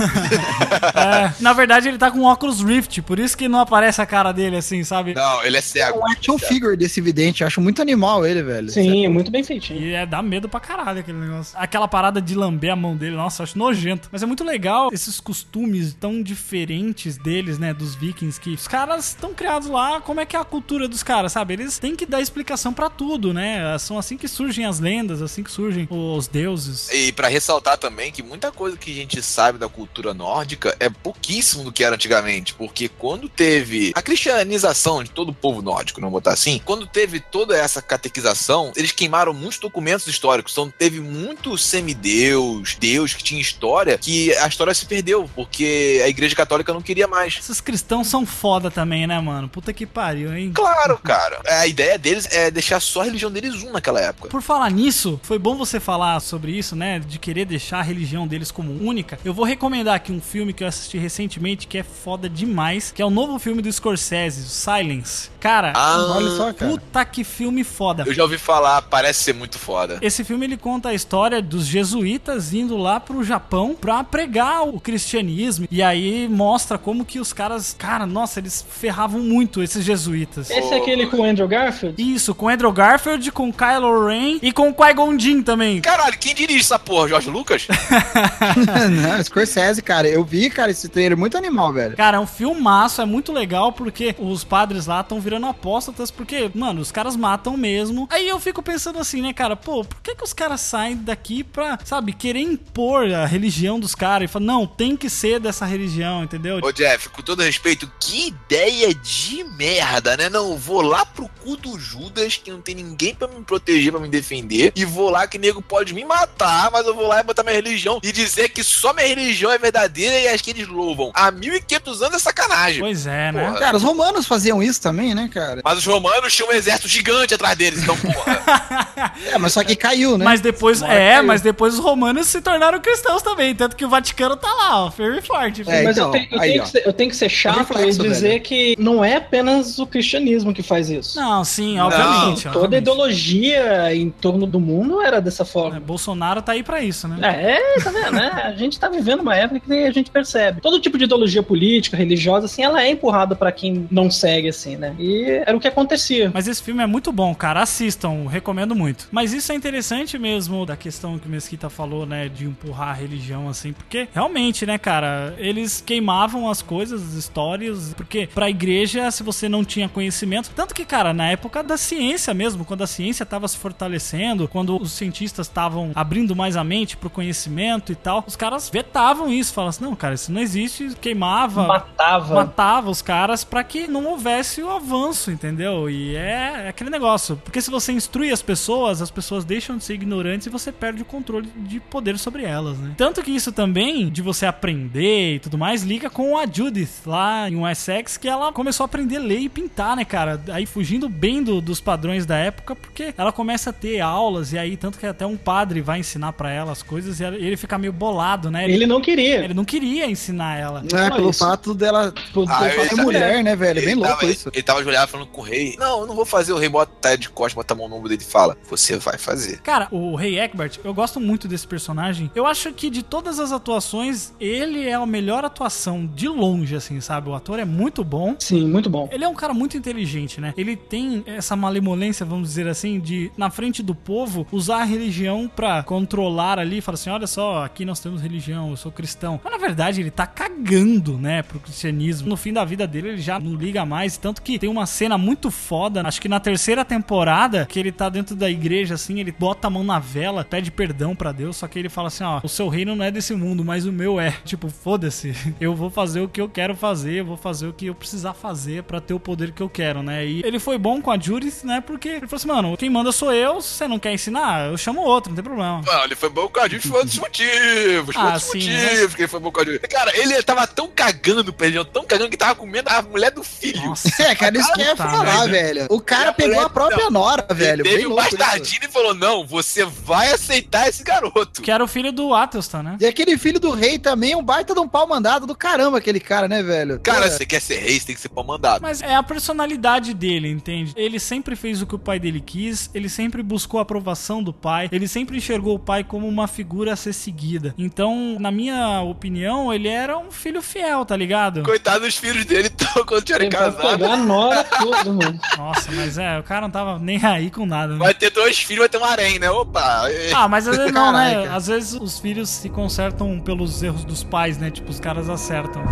É, na verdade, ele tá com óculos Rift, por isso que não aparece a cara dele assim, sabe? Não, ele é cego. O action figure desse vidente, acho muito animal ele, velho. Sim, muito bem feitinho. E é dá medo pra caralho aquele negócio. Aquela parada de lamber a mão dele, nossa, acho nojento. Mas é muito legal esses costumes tão diferentes deles, né, dos vikings, que os caras estão criados lá, como é que é a cultura dos caras, sabe? Eles têm que dar explicação pra tudo, né? São assim que surgem as lendas, assim que surgem os deuses. E pra ressaltar também que muita coisa que a gente sabe da cultura nórdica é pouquíssimo do que era antigamente, porque quando teve a cristianização de todo o povo nórdico, não botar assim, quando teve toda essa catequização, eles queimaram muitos documentos históricos, então teve muito semideus, deus que tinha história, que a história se perdeu, porque a igreja católica não queria mais. Esses cristãos são foda também, né, mano? Puta que pariu, hein? Claro, cara. A ideia deles é deixar só a religião deles um naquela época. Por falar nisso, foi bom você falar sobre isso, né? De querer deixar a religião deles como única. Eu vou recomendar aqui um filme que eu assisti recentemente que é foda demais, que é o novo filme do Scorsese, o Silence. Cara, Ah, Olha só, cara. puta que filme foda. Eu já ouvi falar, parece ser muito foda. Esse filme ele conta a história dos jesuítas indo lá pro Japão pra pregar o cristianismo e aí mostra como que os caras, cara, nossa, eles ferravam muito esses jesuítas. Esse é aquele com o Andrew Garfield? Isso, com Andrew Garfield, com Kylo Ren e com Qui-Gon Jinn também. Caralho, quem dirige essa porra? Jorge Lucas? Não, Scorsese, cara. Eu vi, cara, esse trailer muito animal, velho. Cara, é um filmaço, é muito legal porque os padres lá estão virando apóstatas, porque, mano, os caras matam mesmo. Aí eu fico pensando assim, né, cara, pô, por que que os caras saem daqui pra, sabe, querer impor a religião dos caras e falar, não, tem que ser dessa religião, entendeu? Ô Jeff, com todo respeito, que ideia de merda, né? Não, vou lá pro cu do Judas, que não tem ninguém pra me proteger, pra me defender, e vou lá que nego pode me matar, mas eu vou lá e botar minha religião e dizer que só minha religião é verdadeira e as que eles louvam. Há 1500 anos é sacanagem. Pois é, né? Porra. Cara, os romanos faziam isso também, né, cara? Mas os romanos tinham um exército gigante atrás deles, então, porra. É, mas só que caiu, né? Mas depois, hora é, mas depois os romanos se tornaram cristãos também, tanto que o Vaticano tá lá, ó, firme e forte. É, Mas então, eu, tenho, eu aí, tenho ser, eu tenho que ser chato reflexo, e dizer velho. que não é apenas o cristianismo que faz isso. Não, sim, obviamente. Toda a obviamente. ideologia em torno do mundo era dessa É, forma. Bolsonaro tá aí pra isso, né? É, tá vendo, né? A gente tá vivendo uma época que a gente percebe. Todo tipo de ideologia política, religiosa, assim, ela é empurrada pra quem não segue, assim, né? E era o que acontecia. Mas esse filme é muito bom, cara. Assistam, recomendo muito. Mas isso é interessante mesmo da questão que o Mesquita falou, né? De empurrar a religião, assim, porque realmente, né, cara, eles queimavam as coisas, as histórias, porque pra igreja, se você não tinha conhecimento. Tanto que, cara, na época da ciência mesmo, quando a ciência tava se fortalecendo, quando os cientistas estavam abrindo mais a mente pro conhecimento e tal, os caras vetavam isso, falavam assim, não, cara, isso não existe, queimava Matava. matava os caras pra que não houvesse o avanço, entendeu? E é, é aquele negócio. Porque se você instrui as pessoas, as pessoas deixam de ser ignorantes e você perde o controle de poder sobre elas, né? Tanto que isso também, de você aprender e tudo mais, liga com a Judith lá em Wessex, que ela começou a aprender a ler e pintar, né, cara? Aí fugindo bem do- dos padrões da época, porque ela começa a ter aulas e aí, tanto que até um padre vai ensinar pra ela as coisas e ele fica meio bolado, né? Ele não queria. ele não queria ensinar ela. É, pelo isso. fato dela tipo, Ah, ser ele- mulher, né, velho? É bem Ele louco tava, isso. Ele tava ajoelhado falando com o rei. Não, eu não vou fazer. O rei bota ele de costas, bota a mão no ombro dele e fala: Você vai fazer. Cara, o Rei Egbert, eu gosto muito desse personagem. Eu acho que de todas as atuações, ele é a melhor atuação de longe, assim, sabe? O ator é muito bom. Sim, muito bom. Ele é um cara muito inteligente, né? Ele tem essa malemolência, vamos dizer assim, de, na frente do povo, usar a religião pra controlar ali. Falar assim: olha só, aqui nós temos religião, eu sou cristão. Mas na verdade, ele tá cagando, né, pro cristianismo. No fim da vida dele, ele já não liga mais. Tanto que tem uma cena muito foda, acho que na terceira temporada, que ele tá dentro da igreja, assim, ele bota a mão na vela, pede perdão pra Deus, só que ele fala assim: ó, o seu reino não é desse mundo, mas o meu é. Tipo, foda-se, eu vou fazer o que eu quero fazer, eu vou fazer o que eu precisar fazer pra ter o poder que eu quero, né? E ele foi bom com a Judith, né? Porque ele falou assim: mano, quem manda sou eu, se você não quer ensinar, eu chamo outro, não tem problema. Mano, ele foi bom com a gente por outros motivos. Por Ah, outros sim, motivos que ele foi bom com a gente. Cara, ele tava tão cagando pra ele, tão cagando que tava comendo a mulher do filho. Nossa, É, cara, isso que eu ia falar, merda. velho. O cara a pegou mulher- a própria não, nora, velho. Teve Bem um bastardinho e falou: Não, você vai aceitar esse garoto. Que era o filho do Atelstan, né? E aquele filho do rei também é um baita de um pau mandado do caramba, aquele cara, né, velho? Cara, É. você quer ser rei, você tem que ser pau mandado. Mas é a personalidade dele, entende? Ele sempre fez o que o pai dele quis, ele sempre buscou a aprovação do pai, ele sempre enxergou o pai como uma figura a ser seguida. Então, na minha opinião, ele era um filho fiel, tá ligado? Coitado dos filhos dele, quando tiver Ele vai casado. pegar a nora tudo, mano. Nossa, mas é, o cara não tava nem aí com nada, né? Vai ter dois filhos, vai ter um harém, né? Opa! Ah, mas às vezes não, né? Às vezes os filhos se consertam pelos erros dos pais, né? Tipo, os caras acertam.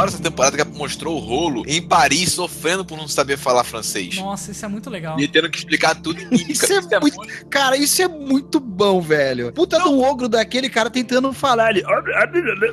O legal dessa temporada que mostrou o rolo em Paris sofrendo por não saber falar francês. Nossa, isso é muito legal. E tendo que explicar tudo em mímica. Isso é muito- Cara, isso é muito bom, velho. Puta do ogro daquele cara tentando falar ali.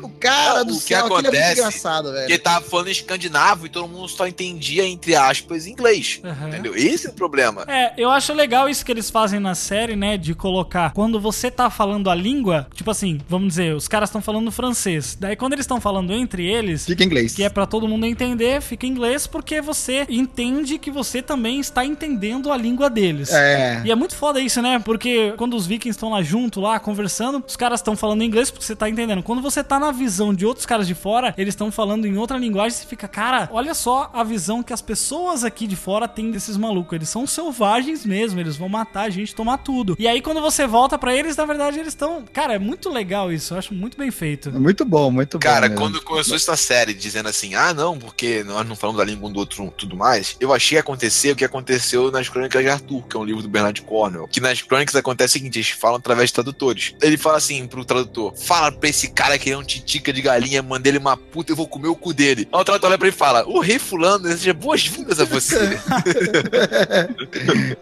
O cara Não, do o que céu, aquilo é muito acontece- engraçado, velho. Porque ele tava falando escandinavo e todo mundo só entendia, entre aspas, inglês. Aham. Entendeu? Esse é o problema. É, eu acho legal isso que eles fazem na série, né? De colocar quando você tá falando a língua, tipo assim, vamos dizer, os caras estão falando francês. Daí quando eles estão falando entre eles, Fica em inglês. que é pra todo mundo entender, fica em inglês porque você entende que você também está entendendo a língua deles. É. E é muito foda isso, né? Porque quando os vikings estão lá junto, lá, conversando, os caras estão falando inglês porque você tá entendendo. Quando você tá na visão de outros caras de fora, eles estão falando em outra linguagem, você fica, cara, olha só a visão que as pessoas aqui de fora têm desses malucos. Eles são selvagens mesmo, eles vão matar a gente, tomar tudo. E aí quando você volta pra eles, na verdade, eles estão. Cara, é muito legal isso, eu acho muito bem feito. Muito bom, muito Cara, bom. mesmo. quando começou essa série dizendo assim, ah, não, porque nós não falamos da língua um do outro tudo mais, eu achei que ia acontecer o que aconteceu nas Crônicas de Arthur, que é um livro do Bernard Cornwell. Que nas Crônicas acontece o seguinte, eles falam através de tradutores. Ele fala assim pro tradutor: fala pra esse cara que é um titica de galinha, manda ele uma puta, eu vou comer o cu dele. Aí o tradutor olha pra ele e fala: o rei fulano deseja boas-vindas a você.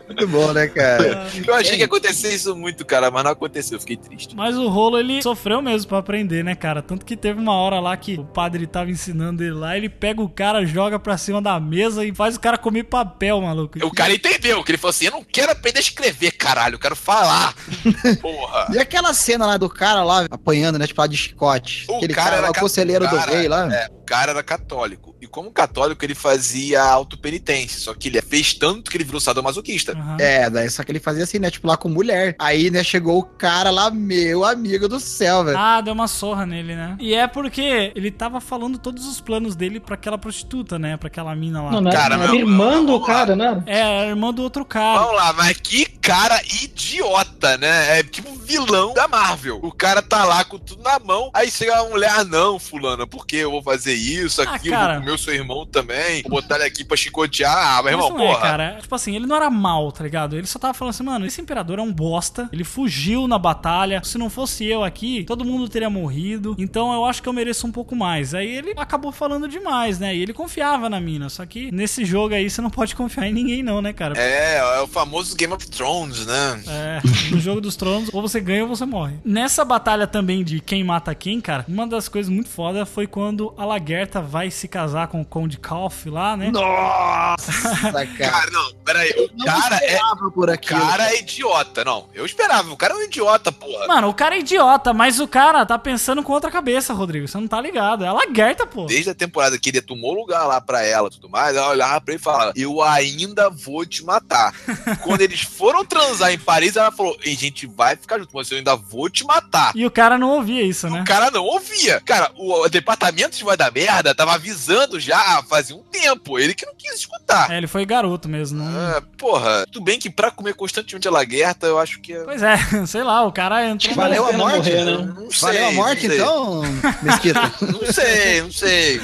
Muito bom, né, cara? eu achei que ia acontecer isso muito, cara, mas não aconteceu, eu fiquei triste. Mas o rolo ele sofreu mesmo pra aprender, né, cara? Tanto que teve uma hora lá que o padre tava ensinando ele lá, ele pega o cara, joga pra cima da mesa e faz o cara comer papel, maluco. O cara entendeu, que ele falou assim: eu não quero aprender a escrever, caralho, eu quero falar. Porra. E aquela cena lá do cara lá apanhando, né? Tipo lá de chicote. O Aquele cara cara, lá, o conselheiro do rei lá. É, o cara era católico. E como católico, ele fazia autopenitência. Só que ele fez tanto que ele virou sadomasoquista. Aham. É, daí só que ele fazia assim, né? Tipo lá com mulher. Aí, né, chegou o cara lá, meu amigo do céu, velho. Ah, deu uma sorra nele, né? E é porque ele tava falando todos os planos dele pra aquela prostituta, né? Pra aquela mina lá. Não, não Cara, não era meu, irmã do vamos lá. cara, né? É, a irmã do outro cara. Vamos lá, mas que cara idiota, né? É tipo vilão da Marvel. O cara tá lá com tudo na mão, aí chega a mulher, ah, não, fulana, por que eu vou fazer isso, Ah, aquilo, cara. vou comer o seu irmão também, vou botar ele aqui pra chicotear, ah, meu irmão, não porra. é, cara. Tipo assim, ele não era mal, tá ligado? Ele só tava falando assim, mano, esse imperador é um bosta. Ele fugiu na batalha. Se não fosse eu aqui, todo mundo teria morrido. Então eu acho que eu mereço um pouco mais. Aí ele acabou falando demais, né? E ele confiava na mina. Só que nesse jogo aí você não pode confiar em ninguém, não, né, cara? É, é o famoso Game of Thrones, né? É, no jogo dos tronos, ou você ganha ou você morre. Nessa batalha também de quem mata quem, cara, uma das coisas muito foda foi quando a Lagerta vai se casar com o Conde Kalf lá, né? Nossa, cara. Cara, não, peraí, o cara é. por O aquilo. cara é idiota, não. Eu esperava, o cara é um idiota, porra. Mano, o cara é idiota, mas o cara tá pensando com outra cabeça, Rodrigo. Você não tá ligado. É a Lagerta, pô. Desde a temporada que ele tomou lugar lá pra ela e tudo mais, ela olhava pra ele e falava: Eu ainda vou te matar. Quando eles foram transar em Paris, ela falou: A gente vai ficar junto, mas eu ainda vou te matar. E o cara não ouvia isso, né? O cara não ouvia. Cara, o, o departamento de vai da merda tava avisando já fazia um tempo. Ele que não quis escutar. É, ele foi garoto mesmo. Não... Ah, porra, tudo bem que pra comer constantemente a laguerta, eu acho que. é- Pois é, sei lá, o cara entrou. Valeu a pena morte? morrer, né? Não sei, Valeu a morte, então, Mesquita? Não sei, não sei.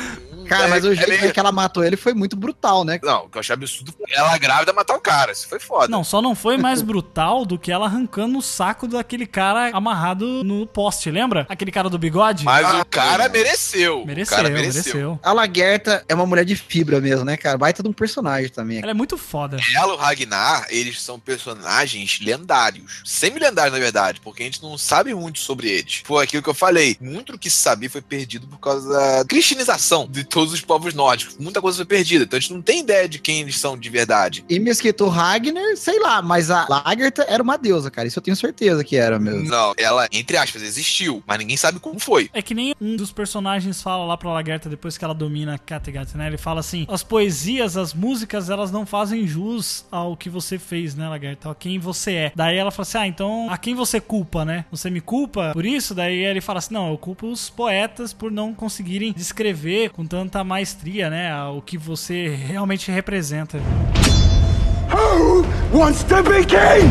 Cara, É- mas o é jeito meio- que ela matou ele foi muito brutal, né? Não, o que eu achei absurdo foi ela grávida matar o cara. Isso foi foda. Não, só não foi mais brutal do que ela arrancando o saco daquele cara amarrado no poste, lembra? Aquele cara do bigode? Mas o cara mereceu. Mereceu, o cara mereceu. A Lagerta é uma mulher de fibra mesmo, né, cara? Baita de um personagem também. Ela é muito foda. Ela e o Ragnar, eles são personagens lendários. Semi-lendários, na verdade, porque a gente não sabe muito sobre eles. Foi aquilo que eu falei. Muito do que se sabia foi perdido por causa da cristianização de todos os povos nórdicos. Muita coisa foi perdida. Então a gente não tem ideia de quem eles são de verdade. E Mesquito Ragnar, sei lá, mas a Lagertha era uma deusa, cara. Isso eu tenho certeza que era mesmo. Não, ela, entre aspas, existiu, mas ninguém sabe como foi. É que nem um dos personagens fala lá pra Lagertha depois que ela domina Kattegat, né? Ele fala assim: as poesias, as músicas, elas não fazem jus ao que você fez, né, Lagertha? A quem você é. Daí ela fala assim: ah, então a quem você culpa, né? Você me culpa por isso? Daí ele fala assim: não, eu culpo os poetas por não conseguirem descrever com tanta maestria, né? O que você realmente representa. Who wants to be king?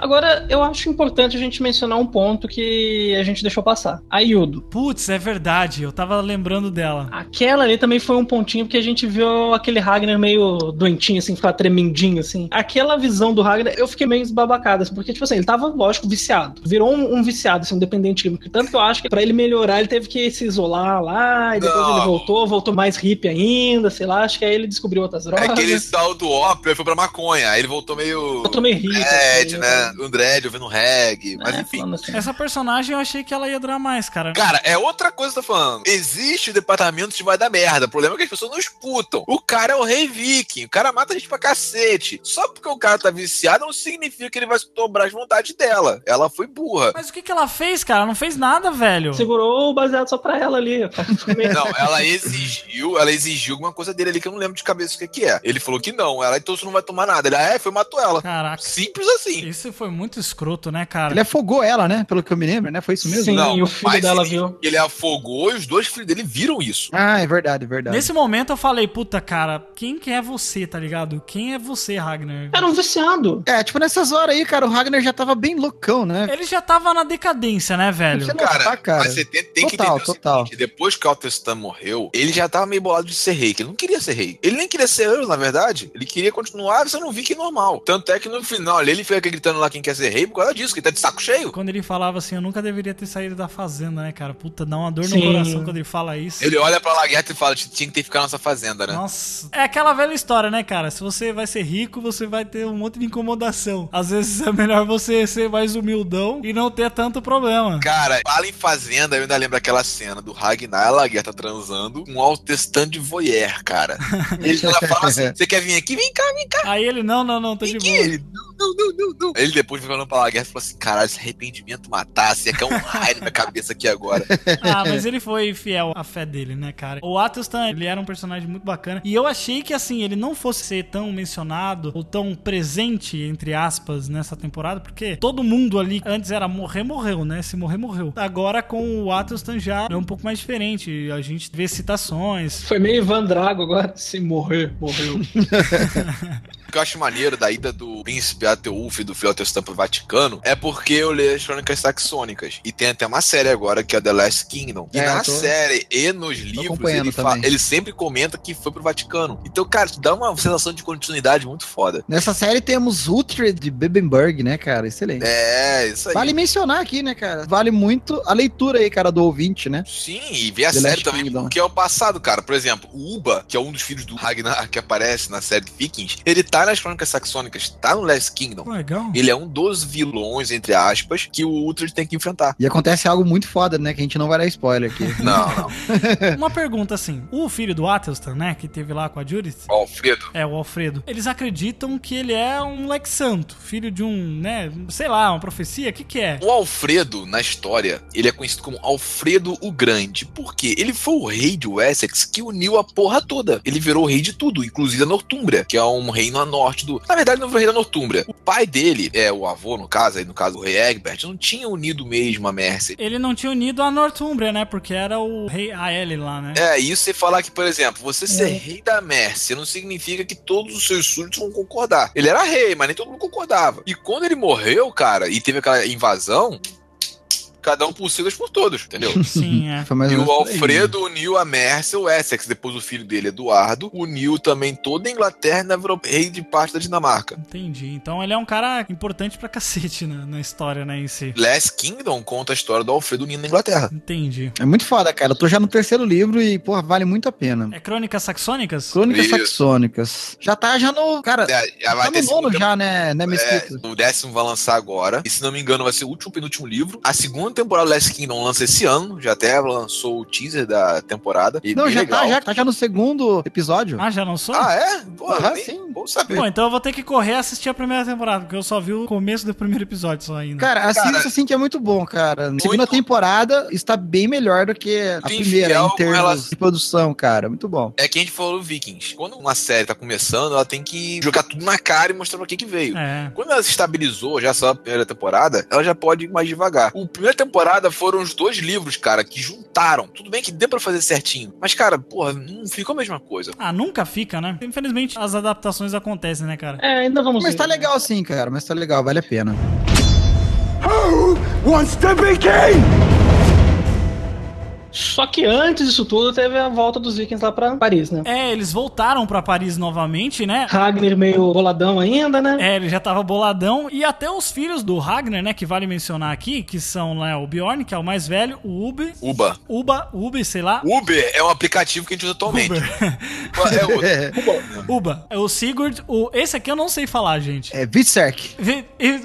Agora, eu acho importante a gente mencionar um ponto que a gente deixou passar. A Yudo. Putz, é verdade, eu tava lembrando dela. Aquela ali também foi um pontinho porque a gente viu aquele Ragnar meio doentinho, assim, ficar tremendinho, assim. Aquela visão do Ragnar, eu fiquei meio esbabacada, assim, porque, tipo assim, ele tava, lógico, viciado. Virou um, um viciado, assim, um dependente químico. Tanto que eu acho que pra ele melhorar, ele teve que se isolar lá, e depois Não. ele voltou, voltou mais hippie ainda, sei lá, acho que aí ele descobriu outras drogas. É aquele tal do ópio, aí foi pra maconha. Aí ele voltou meio. Voltou meio hippie. Dread, assim, né? Um dread, ouvindo reggae. Mas É, enfim. assim. Essa personagem eu achei que ela ia durar mais, cara. Cara, é outra coisa que eu tô falando. Existe o departamento de vai dar merda. O problema é que as pessoas não escutam. O cara é o rei viking. O cara mata a gente pra cacete. Só porque o cara tá viciado não significa que ele vai dobrar as vontades dela. Ela foi burra. Mas o que, que ela fez, cara? Ela não fez nada, velho. Segurou o baseado só pra ela ali. Não, ela exigiu, ela exigiu alguma coisa dele ali que eu não lembro de cabeça o que, que é. Ele falou que não. Ela, então você não vai tomar nada. Ele, ah, é, foi, matou ela. Caraca. Simples assim. Isso foi muito escroto, né, cara? Ele afogou ela, né? Pelo que eu me lembro, né? Foi isso mesmo? Sim, Não, e o filho mas dela ele- viu. Ele afogou e os dois filhos dele viram isso. Ah, é verdade, é verdade. Nesse momento eu falei, puta, cara, quem que é você, tá ligado? Quem é você, Ragnar? Era um viciado. É, tipo, nessas horas aí, cara, o Ragnar já tava bem loucão, né? Ele já tava na decadência, né, velho? Você não Cara, tá, cara. mas você tem, tem que Total, entender o total. seguinte, depois que o Altestan morreu, ele já tava meio bolado de ser rei, que ele não queria ser rei. Ele nem queria ser eu, na verdade. Ele queria continuar sendo um viking normal. Tanto é que no final ali, ele fica gritando lá quem quer ser rei por causa disso, que tá de saco cheio. Quando ele falava assim, eu nunca deveria ter saído da fazenda, né, cara? Puta, dá uma dor no Sim. coração quando ele fala isso. Ele olha pra Laguerta e fala, tinha que ter ficado nessa fazenda, né? Nossa. É aquela velha história, né, cara? Se você vai ser rico, você vai ter um monte de incomodação. Às vezes é melhor você ser mais humildão e não ter tanto problema. Cara, fala em fazenda, eu ainda lembro aquela cena do Ragnar e a Laguerta transando com um Altestan de voyeur, cara. Ele ela fala assim, você quer vir aqui? Vem cá, vem cá. Aí ele, não, não, não, tô de Vem aqui. boa. Ele, não, não, não, não, não. Ele depois falando pra Laguerta e falou assim, caralho, se arrependimento matasse, ia cair um raio na minha cabeça aqui agora. Ah, mas ele foi fiel à fé dele, né, cara? O Atelstan, ele era um personagem muito bacana. E eu achei que, assim, ele não fosse ser tão mencionado ou tão presente, entre aspas, nessa temporada, porque todo mundo ali antes era morrer, morreu, né? Se morrer, morreu. Agora com o Atelstan já é um pouco mais diferente. A gente vê citações. Foi meio Ivan Drago agora. Se morrer, morreu. Que eu acho maneiro da ida do príncipe Ateulf e do Filho pro Vaticano é porque eu leio as crônicas saxônicas. E tem até uma série agora que é The Last Kingdom. E É, na tô- série e nos livros, ele, fa- também. ele sempre comenta que foi pro Vaticano. Então, cara, isso dá uma sensação de continuidade muito foda. Nessa série temos Uhtred de Bebenberg, né, cara? Excelente. É, isso aí. Vale mencionar aqui, né, cara? Vale muito a leitura aí, cara, do ouvinte, né? Sim, e ver a The série Last também, Kingdom. porque é o passado, cara. Por exemplo, o Uba, que é um dos filhos do Ragnar que aparece na série Vikings, ele tá nas crônicas saxônicas, tá no Last Kingdom. Legal. Ele é um dos vilões, entre aspas, que o Uhtred tem que enfrentar. E acontece algo muito foda, né? Que a gente não vai dar spoiler aqui. Não, não. Uma pergunta assim: o filho do Atelstan, né, que teve lá com a Judith, Ó, Alfredo. É, o Alfredo. Eles acreditam que ele é um moleque santo, filho de um, né, sei lá, uma profecia, o que que é? O Alfredo, na história, ele é conhecido como Alfredo o Grande. Por quê? Ele foi o rei de Wessex que uniu a porra toda. Ele virou o rei de tudo, inclusive a Nortúmbria, que é um reino norte do. Na verdade, não foi o rei da Nortúmbria. O pai dele, é o avô, no caso, aí no caso o rei Egbert, não tinha unido mesmo a Mercia. Ele não tinha unido a Nortúmbria, né, porque era o rei Aele lá, né? É, isso você falar que, por exemplo, você ser rei da Mércia não significa que todos os seus súditos vão concordar. Ele era rei, mas nem todo mundo concordava. E quando ele morreu, cara, e teve aquela invasão, cada um por si, dois por todos, entendeu? Sim, é. Foi mais E o. Alfredo uniu a Mércia e o Essex. Depois o filho dele, Eduardo, uniu também toda a Inglaterra e ainda virou rei de parte da Dinamarca. Entendi. Então ele é um cara importante pra cacete na, na história, né, em si. Last Kingdom conta a história do Alfredo unindo a Inglaterra. Entendi. É muito foda, cara. Eu tô já no terceiro livro e, porra, vale muito a pena. É Crônicas Saxônicas? Crônicas Isso. saxônicas. Já tá já no. Cara, É, já vai tá no nono já, né, né, É, Mesquita? o décimo vai lançar agora. E se não me engano, vai ser o último penúltimo livro. A segunda segunda temporada do Last Kingdom lança esse ano, já até lançou o teaser da temporada. E Não, já legal. tá, já tá já no segundo episódio. Ah, já não sou? Ah, é? Porra, Aham, nem- sim. Bom saber. Bom, então eu vou ter que correr assistir a primeira temporada, porque eu só vi o começo do primeiro episódio só ainda. Cara, assista Cara, assim que é muito bom, cara. A segunda temporada está bem melhor do que a Muito primeira em termos de produção, cara. Muito bom. É que a gente falou Vikings. Quando uma série tá começando, ela tem que jogar tudo na cara e mostrar pra que que veio. É. Quando ela se estabilizou, já só a primeira temporada, ela já pode ir mais devagar. O primeira temporada foram os dois livros, cara, que juntaram. Tudo bem que deu pra fazer certinho. Mas, cara, porra, não ficou a mesma coisa. Ah, nunca fica, né? Infelizmente, as adaptações acontecem, né, cara? É, ainda vamos Mas ver. tá legal sim, cara. Mas tá legal, vale a pena. Who wants to be king? Só que antes disso tudo, teve a volta dos vikings lá pra Paris, né? É, eles voltaram pra Paris novamente, né? Ragnar meio boladão ainda, né? É, ele já tava boladão. E até os filhos do Ragnar, né? Que vale mencionar aqui, que são né, o Bjorn, que é o mais velho, o Ubi. Uba. Uba, Ubi, sei lá. Uber é um aplicativo que a gente usa atualmente. Uber. É. É, Uba. É o Sigurd. O... Esse aqui eu não sei falar, gente. é Vitserk. Vi- I-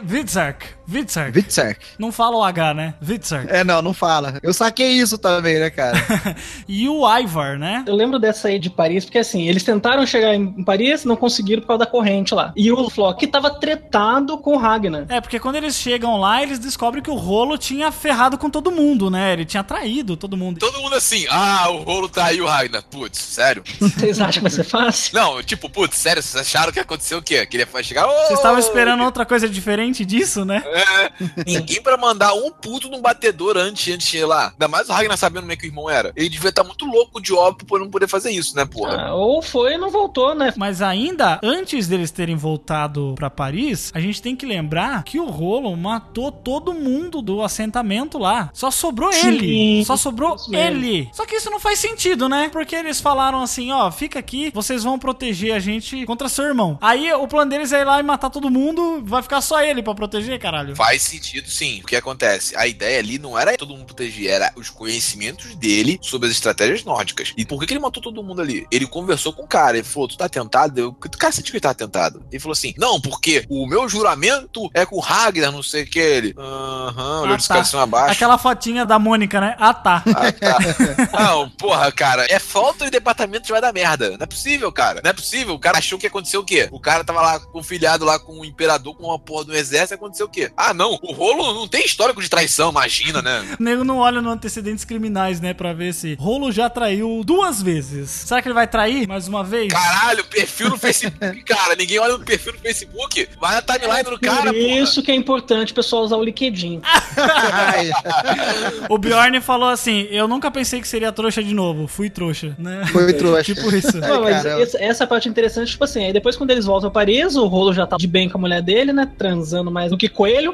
Vidzark. Vitserk. Não fala o H, né? Vidzark. É, não, não fala. Eu saquei isso também, né, cara? E o Ivar, né? Eu lembro dessa aí de Paris, porque assim, eles tentaram chegar em Paris, não conseguiram por causa da corrente lá. E o Flock tava tretado com o Ragnar. É, porque quando eles chegam lá, eles descobrem que o rolo tinha ferrado com todo mundo, né? Ele tinha traído todo mundo. Todo mundo assim, ah, o rolo traiu o Ragnar. Putz, sério? Vocês acham que vai ser fácil? Não, tipo, putz, sério, vocês acharam que aconteceu o quê? Que ele ia chegar. "Ô, Vocês estavam esperando outra coisa diferente disso, né? É, ninguém pra mandar um puto num batedor antes, antes de ir lá. Ainda mais o Ragnar sabendo como é que o irmão era. Ele devia estar muito louco de óbvio por não poder fazer isso, né, porra? Ah, ou foi e não voltou, né? Mas ainda, antes deles terem voltado pra Paris, a gente tem que lembrar que o Rolo matou todo mundo do assentamento lá. Só sobrou Sim, ele. Só sobrou ele. Só que isso não faz sentido, né? Porque eles falaram assim, ó, fica aqui, vocês vão proteger a gente contra seu irmão. Aí o plano deles é ir lá e matar todo mundo, vai ficar só ele pra proteger, caralho. Faz sentido, sim. O que acontece? A ideia ali não era todo mundo proteger, era os conhecimentos dele sobre as estratégias nórdicas. E por que, que ele matou todo mundo ali? Ele conversou com o cara, ele falou: Tu tá tentado? Eu, que cara sente que ele tá tentado? Ele falou assim: Não, porque o meu juramento é com o Ragnar, não sei o que. Ele. Aham, olhou Ah, de tá. cima abaixo. Aquela fotinha da Mônica, né? Ah, tá. Ah, tá. Não, porra, cara, é falta de departamento de vai dar merda. Não é possível, cara. Não é possível. O cara achou que aconteceu o quê? O cara tava lá confilhado lá com o imperador, com uma porra do exército, e aconteceu o quê? Ah, não, o rolo não tem histórico de traição, imagina, né? O nego não olha no antecedentes criminais, né? Pra ver se Rolo já traiu duas vezes. Será que ele vai trair mais uma vez? Caralho, perfil no Facebook, cara. Ninguém olha no perfil no Facebook. Vai na timeline do cara, Por porra. isso que é importante o pessoal usar o LinkedIn. O Bjorn falou assim: Eu nunca pensei que seria trouxa de novo. Fui trouxa, né? foi trouxa. tipo isso. Não, mas essa, essa é parte interessante, tipo assim, aí depois quando eles voltam a Paris, o rolo já tá de bem com a mulher dele, né? Transando mais do que coelho.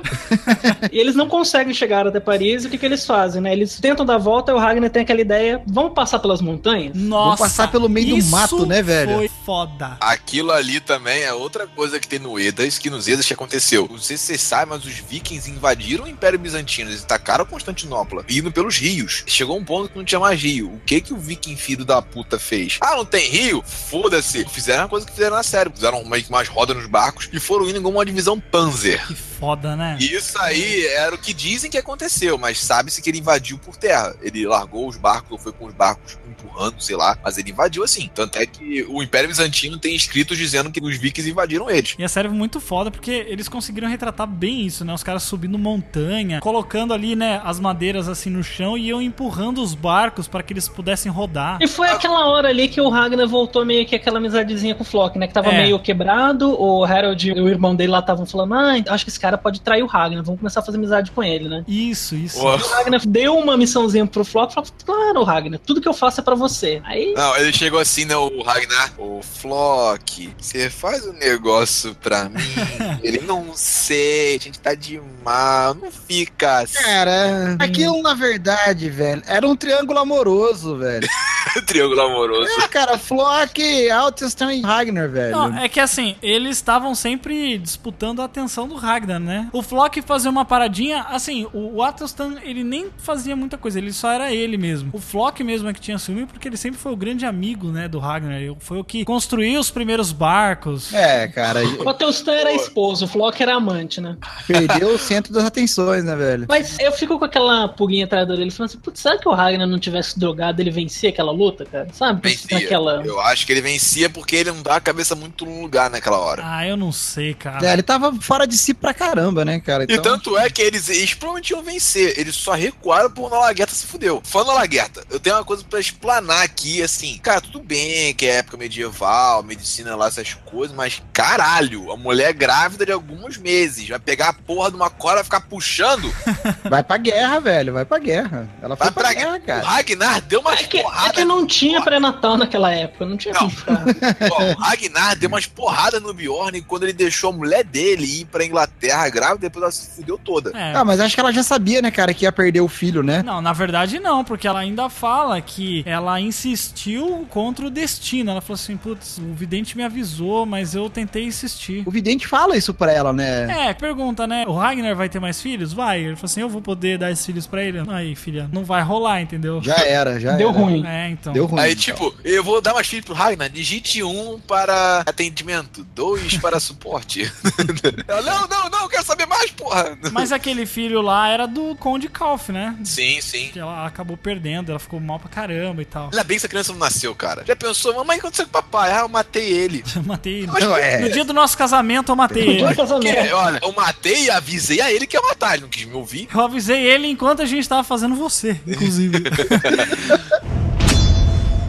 E eles não conseguem chegar até Paris, e o que, que eles fazem, né? Eles tentam dar a volta e o Ragnar tem aquela ideia: vamos passar pelas montanhas? Nossa. passar pelo meio do mato, né, velho? Foi foda. Aquilo ali também é outra coisa que tem no Edas, que nos Edas que aconteceu. Não sei se vocês sabem, mas os vikings invadiram o Império Bizantino, eles atacaram Constantinopla, indo pelos rios. Chegou um ponto que não tinha mais rio. O que que o viking filho da puta fez? Ah, não tem rio? Foda-se. Fizeram a coisa que fizeram na série. Fizeram meio que mais roda nos barcos e foram indo como uma divisão Panzer. Que foda, né? E Isso aí era o que dizem que aconteceu, mas sabe-se que ele invadiu por terra. Ele largou os barcos, ou foi com os barcos empurrando, sei lá, mas ele invadiu assim. Tanto é que o Império Bizantino tem escritos dizendo que os vikings invadiram eles. E a série é muito foda porque eles conseguiram retratar bem isso, né? Os caras subindo montanha, colocando ali, né, as madeiras assim no chão e iam empurrando os barcos para que eles pudessem rodar. E foi aquela hora ali que o Ragnar voltou meio que aquela amizadezinha com o Flock, né? Que tava É. meio quebrado, o Harold e o irmão dele lá estavam falando: Ah, acho que esse cara pode trair o Ragnar, vamos começar a fazer amizade com ele, né? Isso, isso. O Ragnar deu uma missãozinha pro Flock, falou: Claro, Ragnar, tudo que eu faço é pra você. Aí Não, ele chegou assim, né, o Ragnar. Ô, Flock, você faz um negócio pra mim? ele, não sei, a gente tá de mal, não fica assim. Cara, aquilo na verdade, velho, era um triângulo amoroso, velho. Triângulo amoroso. É, cara, Flock, Altestan e Ragnar, velho. Não, é que assim, eles estavam sempre disputando a atenção do Ragnar, né? O Flock fazia uma paradinha, assim, o, o Atelstan, ele nem fazia muita coisa, ele só era ele mesmo. O Flock mesmo é que tinha ciúme porque ele sempre foi o grande amigo, né, do Ragnar. Ele Foi o que construiu os primeiros barcos. É, cara, O Atelstan era esposo, o Flock era amante, né? perdeu o centro das atenções, né, velho? Mas eu fico com aquela pulguinha atrás dele, falando assim, putz, será que o Ragnar não tivesse drogado, ele vencia aquela luta, cara? Sabe? Vencia. Naquela... Eu acho que ele vencia porque ele não dá a cabeça muito no lugar naquela hora. Ah, eu não sei, cara. É, ele tava fora de si pra caramba, né, cara? E tanto é que eles, eles provavelmente iam vencer. Eles só recuaram por Nolagueta se fudeu. Fã Nolagueta, eu tenho uma coisa pra explanar aqui, assim. Cara, tudo bem que é época medieval, medicina lá, essas coisas, mas caralho, a mulher grávida de alguns meses vai pegar a porra de uma corda e ficar puxando. Vai pra guerra, velho, vai pra guerra. Ela foi Vai pra, pra guerra, O cara. Ragnar deu umas É que, é porradas. que não tinha pré-natal naquela época, não tinha Não. Ó, o Ragnar deu umas porradas no Bjorn quando ele deixou a mulher dele ir pra Inglaterra grávida, depois ela se fudeu toda. É. Ah, mas acho que ela já sabia, né, cara, que ia perder o filho, né? Não, na verdade não, porque ela ainda fala que ela insistiu contra o destino. Ela falou assim, putz, o vidente me avisou, mas eu tentei insistir. O vidente fala isso pra ela, né? É, pergunta, né? O Ragnar vai ter mais filhos? Vai. Ele falou assim, eu vou poder dar esses filhos pra ele? Aí, filha, não vai rolar, entendeu? Já era, já Deu era. ruim. É, então. Deu ruim. Aí, tipo, eu vou dar mais filhos pro Ragnar. Digite um para atendimento, dois para suporte. Ela, não, não, não, quero saber mais, porra. Mas aquele filho lá era do Conde Kalf, né? Sim, sim. Que ela acabou perdendo, ela ficou mal pra caramba e tal. Ainda bem que essa criança não nasceu, cara. Já pensou, mamãe, o que aconteceu com o papai? Ah, eu matei ele. Eu matei ele. Não, é. No dia do nosso casamento, eu matei ele. Dois Que, casamentos. olha, eu matei e avisei a ele que ia matar. Ele não quis me ouvir. Eu avisei ele enquanto a gente tava fazendo você, inclusive.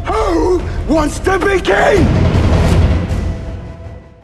Who wants to be king?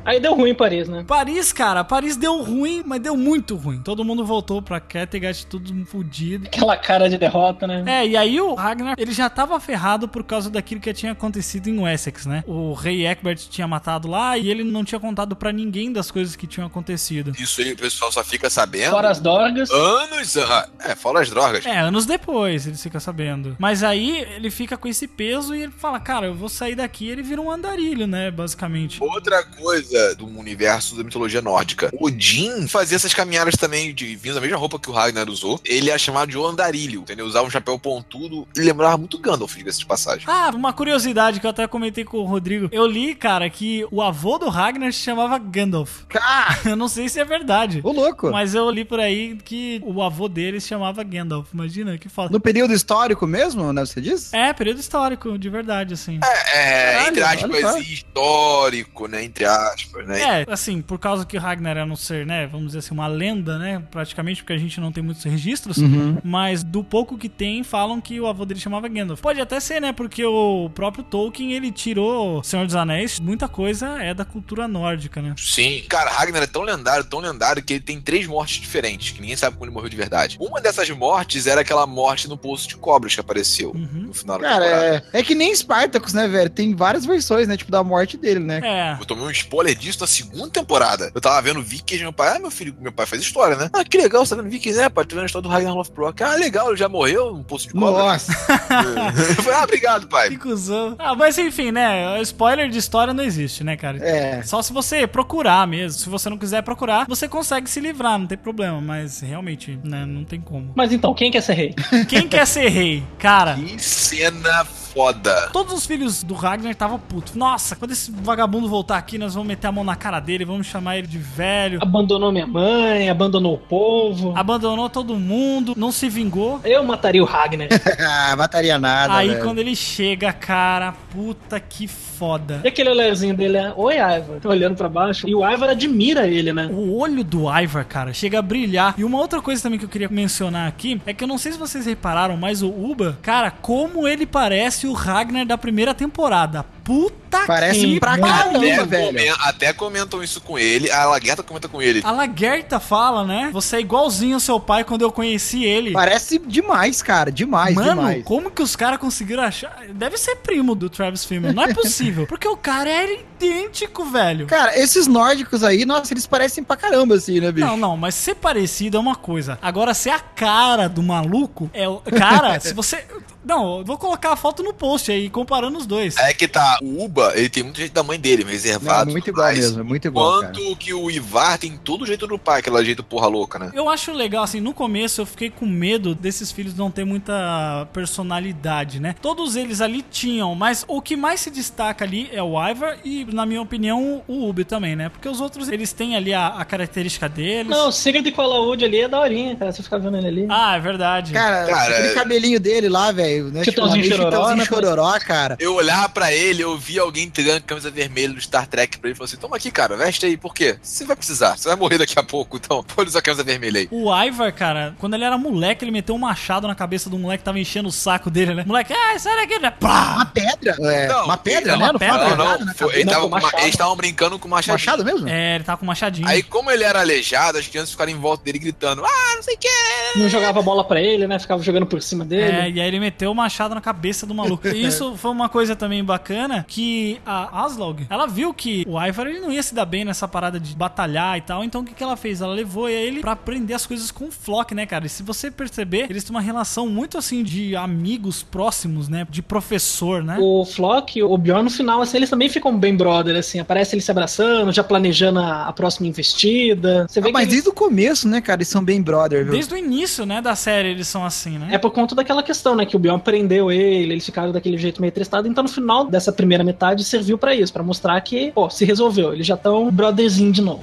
Aí deu ruim em Paris, né? Paris, cara, Paris deu ruim, mas deu muito ruim. Todo mundo voltou pra Kattegat, tudo fudido. Aquela cara de derrota, né? É, e aí o Ragnar, ele já tava ferrado por causa daquilo que tinha acontecido em Wessex, né? O rei Egbert tinha matado lá e ele não tinha contado pra ninguém das coisas que tinham acontecido. Isso aí o pessoal só fica sabendo. Fora as dorgas. Anos. ah, É, fora as drogas. É, anos depois ele fica sabendo. Mas aí ele fica com esse peso e ele fala, cara, eu vou sair daqui. Ele vira um andarilho, né, basicamente. Outra coisa do universo da mitologia nórdica. Odin fazia essas caminhadas também, de, vindo da mesma roupa que o Ragnar usou. Ele era chamado de O Andarilho, entendeu? Usava um chapéu pontudo e lembrava muito Gandalf, diga-se de passagem. Ah, uma curiosidade que eu até comentei com o Rodrigo. Eu li, cara, que o avô do Ragnar se chamava Gandalf. Ah, Eu não sei se é verdade. ô louco. Mas eu li por aí que o avô dele se chamava Gandalf. Imagina, que foda. No período histórico mesmo, né, você diz? É, período histórico, de verdade, assim. É, Caralho, entre aspas, histórico, né? Entre aspas, né? É, assim, por causa que o Ragnar era um ser, né, vamos dizer assim, uma lenda, né, praticamente, porque a gente não tem muitos registros, mas do pouco que tem, falam que o avô dele chamava Gandalf. Pode até ser, né, porque o próprio Tolkien, ele tirou Senhor dos Anéis, muita coisa é da cultura nórdica, né. Sim. Cara, Ragnar é tão lendário, tão lendário, que ele tem três mortes diferentes, que ninguém sabe como ele morreu de verdade. Uma dessas mortes era aquela morte no Poço de Cobras que apareceu Uhum. no final da Cara, temporada. é, é que nem Spartacus, né, velho? Tem várias versões, né, tipo, da morte dele, né? É, Eu tomei um spoiler disso na segunda temporada. Eu tava vendo Vikings, meu pai, ah, meu filho, meu pai faz história, né? Ah, que legal, você tá vendo Vikings, é, pai, tô vendo a história do Ragnar Lothbrok. Ah, legal, ele já morreu no Poço de Cobras. Nossa. Eu falei, ah, obrigado, pai. que cuzão. Ah, mas enfim, né, spoiler de história não existe, né, cara. É. Só se você procurar mesmo. Se você não quiser procurar, você consegue se livrar, não tem problema. Mas realmente, né, não tem como. Mas então, quem quer ser rei? Quem quer ser rei? Cara, Que cena foda. Todos os filhos do Ragnar estavam putos. Nossa, quando esse vagabundo voltar aqui, nós vamos meter a mão na cara dele, vamos chamar ele de velho. Abandonou minha mãe, abandonou o povo. Abandonou todo mundo, não se vingou. Eu mataria o Ragnar. ah, mataria nada, Aí velho. quando ele chega, cara, puta que foda. E aquele olharzinho dele é, oi, Ivar. Tá olhando pra baixo. E o Ivar admira ele, né? O olho do Ivar, cara, chega a brilhar. E uma outra coisa também que eu queria mencionar aqui é que eu não sei se vocês repararam, mas o Uba, cara, como ele parece o Ragnar da primeira temporada. Puta Parece que pra caramba, Até, velho. até comentam isso com ele. A Laguerta comenta com ele. A Lagerta fala, né? Você é igualzinho ao seu pai quando eu conheci ele. Parece demais, cara. Demais, Mano, demais. como que os caras conseguiram achar? Deve ser primo do Travis Fimmel. Não é possível. porque o cara era idêntico, velho. Cara, esses nórdicos aí, nossa, eles parecem pra caramba, assim, né, bicho? Não, não, mas ser parecido é uma coisa. Agora, ser a cara do maluco é o. Cara, se você. Não, eu vou colocar a foto no post aí, comparando os dois. É que tá, o Uba, ele tem muito jeito da mãe dele, reservado. Não, muito igual mais. mesmo, é muito igual. Quanto que o Ivar tem todo o jeito do pai, aquela jeito porra louca, né? Eu acho legal, assim, no começo eu fiquei com medo desses filhos não ter muita personalidade, né? Todos eles ali tinham, mas o que mais se destaca ali é o Ivar e, na minha opinião, o Ubi também, né? Porque os outros, eles têm ali a, a característica deles. Não, o de Qualaúde ali é daorinha, cara. Você fica vendo ele ali. Ah, é verdade. Cara, Cara, aquele é- cabelinho dele lá, velho, né? Chitãozinho meio Chororó, Chitãozinho né? chororó, cara. Eu olhava pra ele, eu via alguém entregando camisa vermelha do Star Trek pra ele e falou assim: toma aqui, cara, veste aí, por quê? Você vai precisar, você vai morrer daqui a pouco, então pode usar a camisa vermelha aí. O Ivar, cara, quando ele era moleque, ele meteu um machado na cabeça do moleque que tava enchendo o saco dele, né? Moleque, ah, sai daqui, né? Uma Pá! pedra? É, Não, uma pedra, é né? uma Não uma pedra. Não, pedrada não, foi- cabeça. ele Não, tava uma- machado. eles estavam brincando com o machado. Machado mesmo? É, ele tava com um machadinho. Aí, como ele era aleijado, as crianças ficaram em volta dele gritando: Ah, não sei o que. Não jogava bola pra ele, né? Ficava jogando por cima dele. É, e aí ele meteu o machado na cabeça do maluco. E isso foi uma coisa também bacana, que a Aslog, ela viu que o Ivar ele não ia se dar bem nessa parada de batalhar e tal, então o que, que ela fez? Ela levou ele pra aprender as coisas com o Flock, né, cara? E se você perceber, eles têm uma relação muito assim de amigos próximos, né? De professor, né? O Flock e o Bjorn no final, assim, eles também ficam bem brother, assim. Aparece eles se abraçando, já planejando a, a próxima investida. Você vê Ah, mas eles- desde o começo, né, cara? Eles são bem brother, viu? Desde o início, né, da série eles são assim, né? É por conta daquela questão, né? Que o Bjorn prendeu ele, eles ficaram daquele jeito meio tristado. Então, no final dessa primeira metade, serviu pra isso, pra mostrar que, pô, se resolveu. Eles já estão brotherzinho de novo.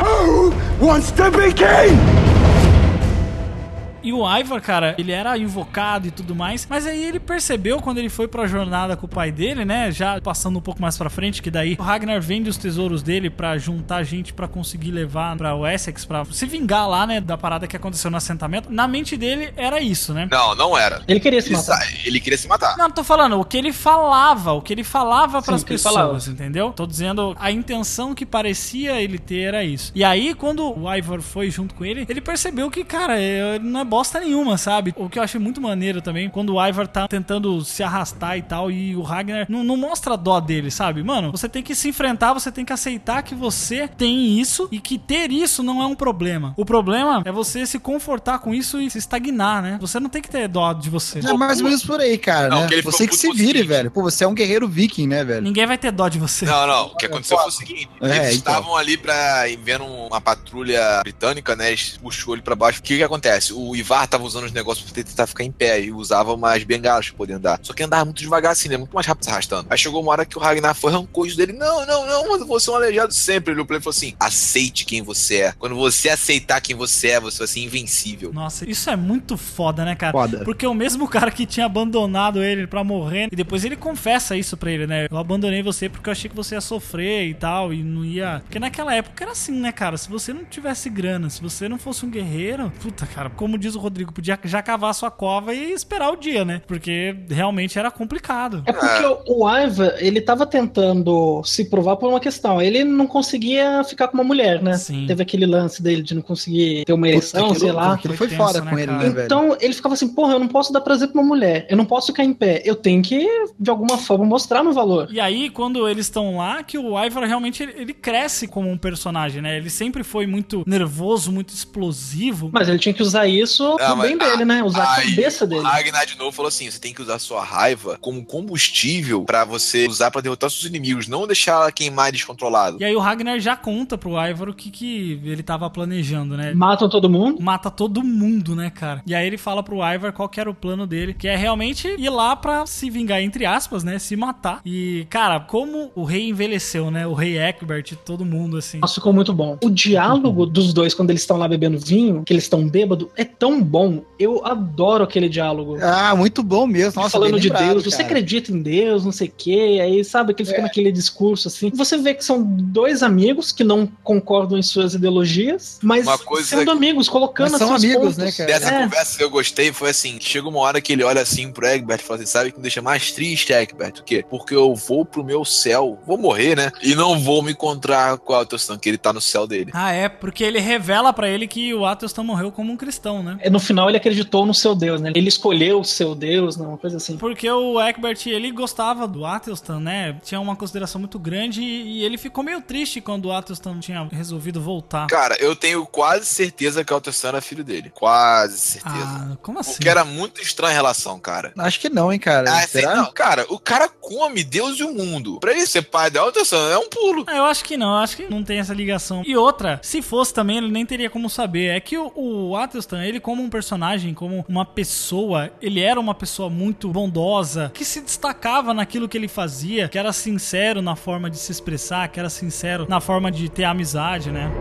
Who wants to be king? E o Ivar, cara, ele era invocado e tudo mais, mas aí ele percebeu quando ele foi pra jornada com o pai dele, né? Já passando um pouco mais pra frente, que daí o Ragnar vende os tesouros dele pra juntar gente pra conseguir levar pra Wessex, pra se vingar lá, né? Da parada que aconteceu no assentamento. Na mente dele era isso, né? Não, não era. Ele queria se Ele, matar. ele queria se matar. Não, tô falando o que ele falava, o que ele falava Sim, pras o que ele pessoas, falava. entendeu? Tô dizendo a intenção que parecia ele ter era isso. E aí, quando o Ivar foi junto com ele, ele percebeu que, cara, não é bosta nenhuma, sabe? O que eu achei muito maneiro também, quando o Ivar tá tentando se arrastar e tal, e o Ragnar não, não mostra dó dele, sabe? Mano, você tem que se enfrentar, você tem que aceitar que você tem isso e que ter isso não é um problema. O problema é você se confortar com isso e se estagnar, né? Você não tem que ter dó de você. É mais ou menos por aí, cara, Não, né? que Você que se vire, seguinte. velho. Pô, você é um guerreiro viking, né, velho? Ninguém vai ter dó de você. Não, não. O que aconteceu foi o seguinte: É, eles então. estavam ali pra vendo uma patrulha britânica, né? Eles puxou ele pra baixo. O que que acontece? O Ivar tava usando os negócios pra tentar ficar em pé e usava umas bengalas pra poder andar. Só que andava muito devagar assim, né? Muito mais rápido se arrastando. Aí chegou uma hora que o Ragnar foi arrancou isso dele. Não, não, não, mas você é um aleijado sempre. Ele olhou pra ele e falou assim: aceite quem você é. Quando você aceitar quem você é, você vai ser invencível. Nossa, isso é muito foda, né, cara? Foda. Porque o mesmo cara que tinha abandonado ele pra morrer, e depois ele confessa isso pra ele, né? Eu abandonei você porque eu achei que você ia sofrer e tal, e não ia. Porque naquela época era assim, né, cara? Se você não tivesse grana, se você não fosse um guerreiro, puta, cara, como diz o Rodrigo, podia já cavar sua cova e esperar o dia, né? Porque realmente era complicado. É porque o, o Ivar, ele tava tentando se provar por uma questão. Ele não conseguia ficar com uma mulher, né? Sim. Teve aquele lance dele de não conseguir ter uma ereção, Puta, sei aquilo- lá. Aquilo Foi foi, tenso, foda né, com ele, né, velho? Então ele ficava assim, porra, eu não posso dar prazer pra uma mulher, eu não posso ficar em pé, eu tenho que, de alguma forma, mostrar meu valor. E aí, quando eles estão lá, que o Ivar realmente ele, ele cresce como um personagem, né? Ele sempre foi muito nervoso, muito explosivo. Mas ele tinha que usar isso Ah, pro mas- bem dele, né? Usar a Aí, cabeça dele. O Ragnar de novo falou assim: você tem que usar sua raiva como combustível pra você usar pra derrotar seus inimigos, não deixar ela queimar descontrolado. E aí o Ragnar já conta pro Ivar o que, que ele tava planejando, né? Matam todo mundo. Mata todo mundo, né, cara? E aí ele fala pro Ivar qual que era o plano dele, que é realmente ir lá pra se vingar, entre aspas, né? Se matar. E, cara, como o rei envelheceu, né? O rei Eckbert, todo mundo, assim. Nossa, ficou muito bom. O diálogo dos dois, quando eles estão lá bebendo vinho, que eles estão bêbados, é tão tão bom. Eu adoro aquele diálogo. Ah, muito bom mesmo. Nossa, falando de lembrado, Deus, você cara. acredita em Deus, não sei o quê, aí sabe que ele fica É. naquele discurso assim. Você vê que são dois amigos que não concordam em suas ideologias, mas sendo que- amigos, colocando Mas são assim, os amigos, pontos. né, cara? Dessa É. conversa que eu gostei foi assim: chega uma hora que ele olha assim pro Egbert e fala assim: sabe o que me deixa mais triste, Egbert? O quê? Porque eu vou pro meu céu, vou morrer, né? E não vou me encontrar com o Altostan, que ele tá no céu dele. Ah, é, porque ele revela pra ele que o Atelstan morreu como um cristão, né? É, No final ele acreditou no seu Deus, né? Ele escolheu o seu Deus, né? uma coisa assim. Porque o Egbert, ele gostava do Atelstan, né? Tinha uma consideração muito grande e e ele ficou meio triste quando o Atelstan tinha resolvido voltar. Cara, eu tenho quase certeza que o Altostan era filho dele. Quase certeza. Ah, como assim? Porque era muito estranha a relação, cara. Acho que não, hein, cara. Ah, assim, Será? não, cara, o cara come Deus e o mundo. Pra ele ser pai da Altostan é um pulo. Ah, Eu acho que não, eu acho que não tem essa ligação. E outra, se fosse também, ele nem teria como saber. É que o, o Atelstan, ele como um personagem, como uma pessoa, ele era uma pessoa muito bondosa, que se destacava naquilo que ele fazia, que era sincero na forma de se expressar, que era sincero na forma de ter amizade, né?